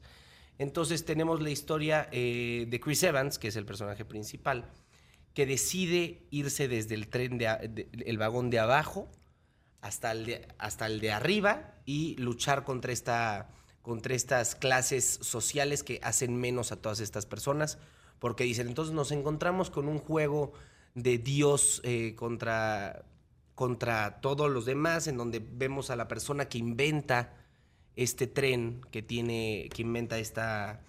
Entonces tenemos la historia eh, de Chris Evans, que es el personaje principal, que decide irse desde el tren de, el vagón de abajo hasta el de, hasta el de arriba y luchar contra esta contra estas clases sociales que hacen menos a todas estas personas. Porque dicen entonces nos encontramos con un juego de Dios eh, contra contra todos los demás en donde vemos a la persona que inventa este tren que tiene que inventa esta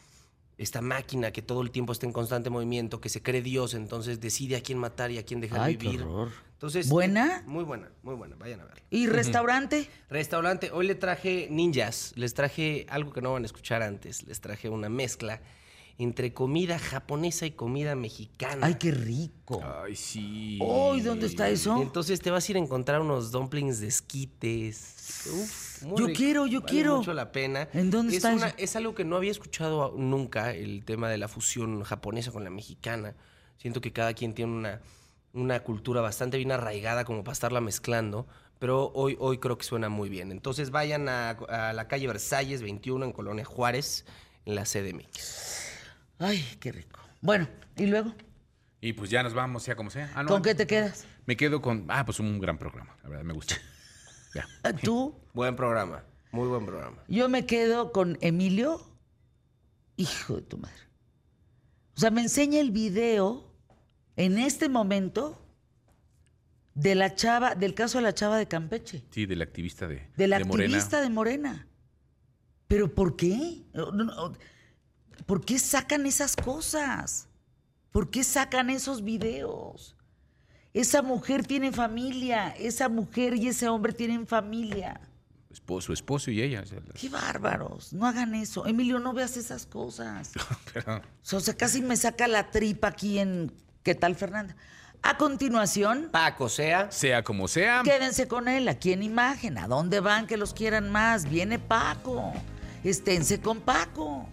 esta máquina que todo el tiempo está en constante movimiento, que se cree Dios, entonces decide a quién matar y a quién dejar Ay, qué vivir. horror. Entonces, ¿Buena? Muy buena, muy buena, vayan a verla. ¿Y restaurante? Restaurante, hoy le traje ninjas, les traje algo que no van a escuchar antes, les traje una mezcla entre comida japonesa y comida mexicana. Ay, qué rico. Ay, sí. Uy, ¿dónde está eso? Entonces te vas a ir a encontrar unos dumplings de esquites. Uf, muy Yo rico. quiero, yo Vale quiero. mucho la pena. ¿En dónde es está una- eso? Es algo que no había escuchado nunca, el tema de la fusión japonesa con la mexicana. Siento que cada quien tiene una, una cultura bastante bien arraigada como para estarla mezclando. Pero hoy, hoy creo que suena muy bien. Entonces vayan a, a la calle Versalles 21 en Colonia Juárez, en la CDMX. Ay, qué rico. Bueno, ¿y luego? Y pues ya nos vamos, sea como sea. Ah, no, ¿Con qué te quedas? Me quedo con. Ah, pues un gran programa. La verdad, me gusta. Ya. ¿Tú? Buen programa, muy buen programa. Yo me quedo con Emilio. Hijo de tu madre. O sea, me enseña el video en este momento de la chava, del caso de la chava de Campeche, Sí, del activista de, de la de Morena. activista de Morena. ¿Pero por qué? No, no, no. ¿Por qué sacan esas cosas? ¿Por qué sacan esos videos? Esa mujer tiene familia, esa mujer y ese hombre tienen familia. Esposo, su esposo y ella. Qué bárbaros, no hagan eso. Emilio, no veas esas cosas. Pero- O sea, casi me saca la tripa aquí en ¿Qué tal, Fernanda? A continuación, Paco sea. Sea como sea. quédense con él aquí en imagen. ¿A dónde van que los quieran más? Viene Paco. Esténse con Paco.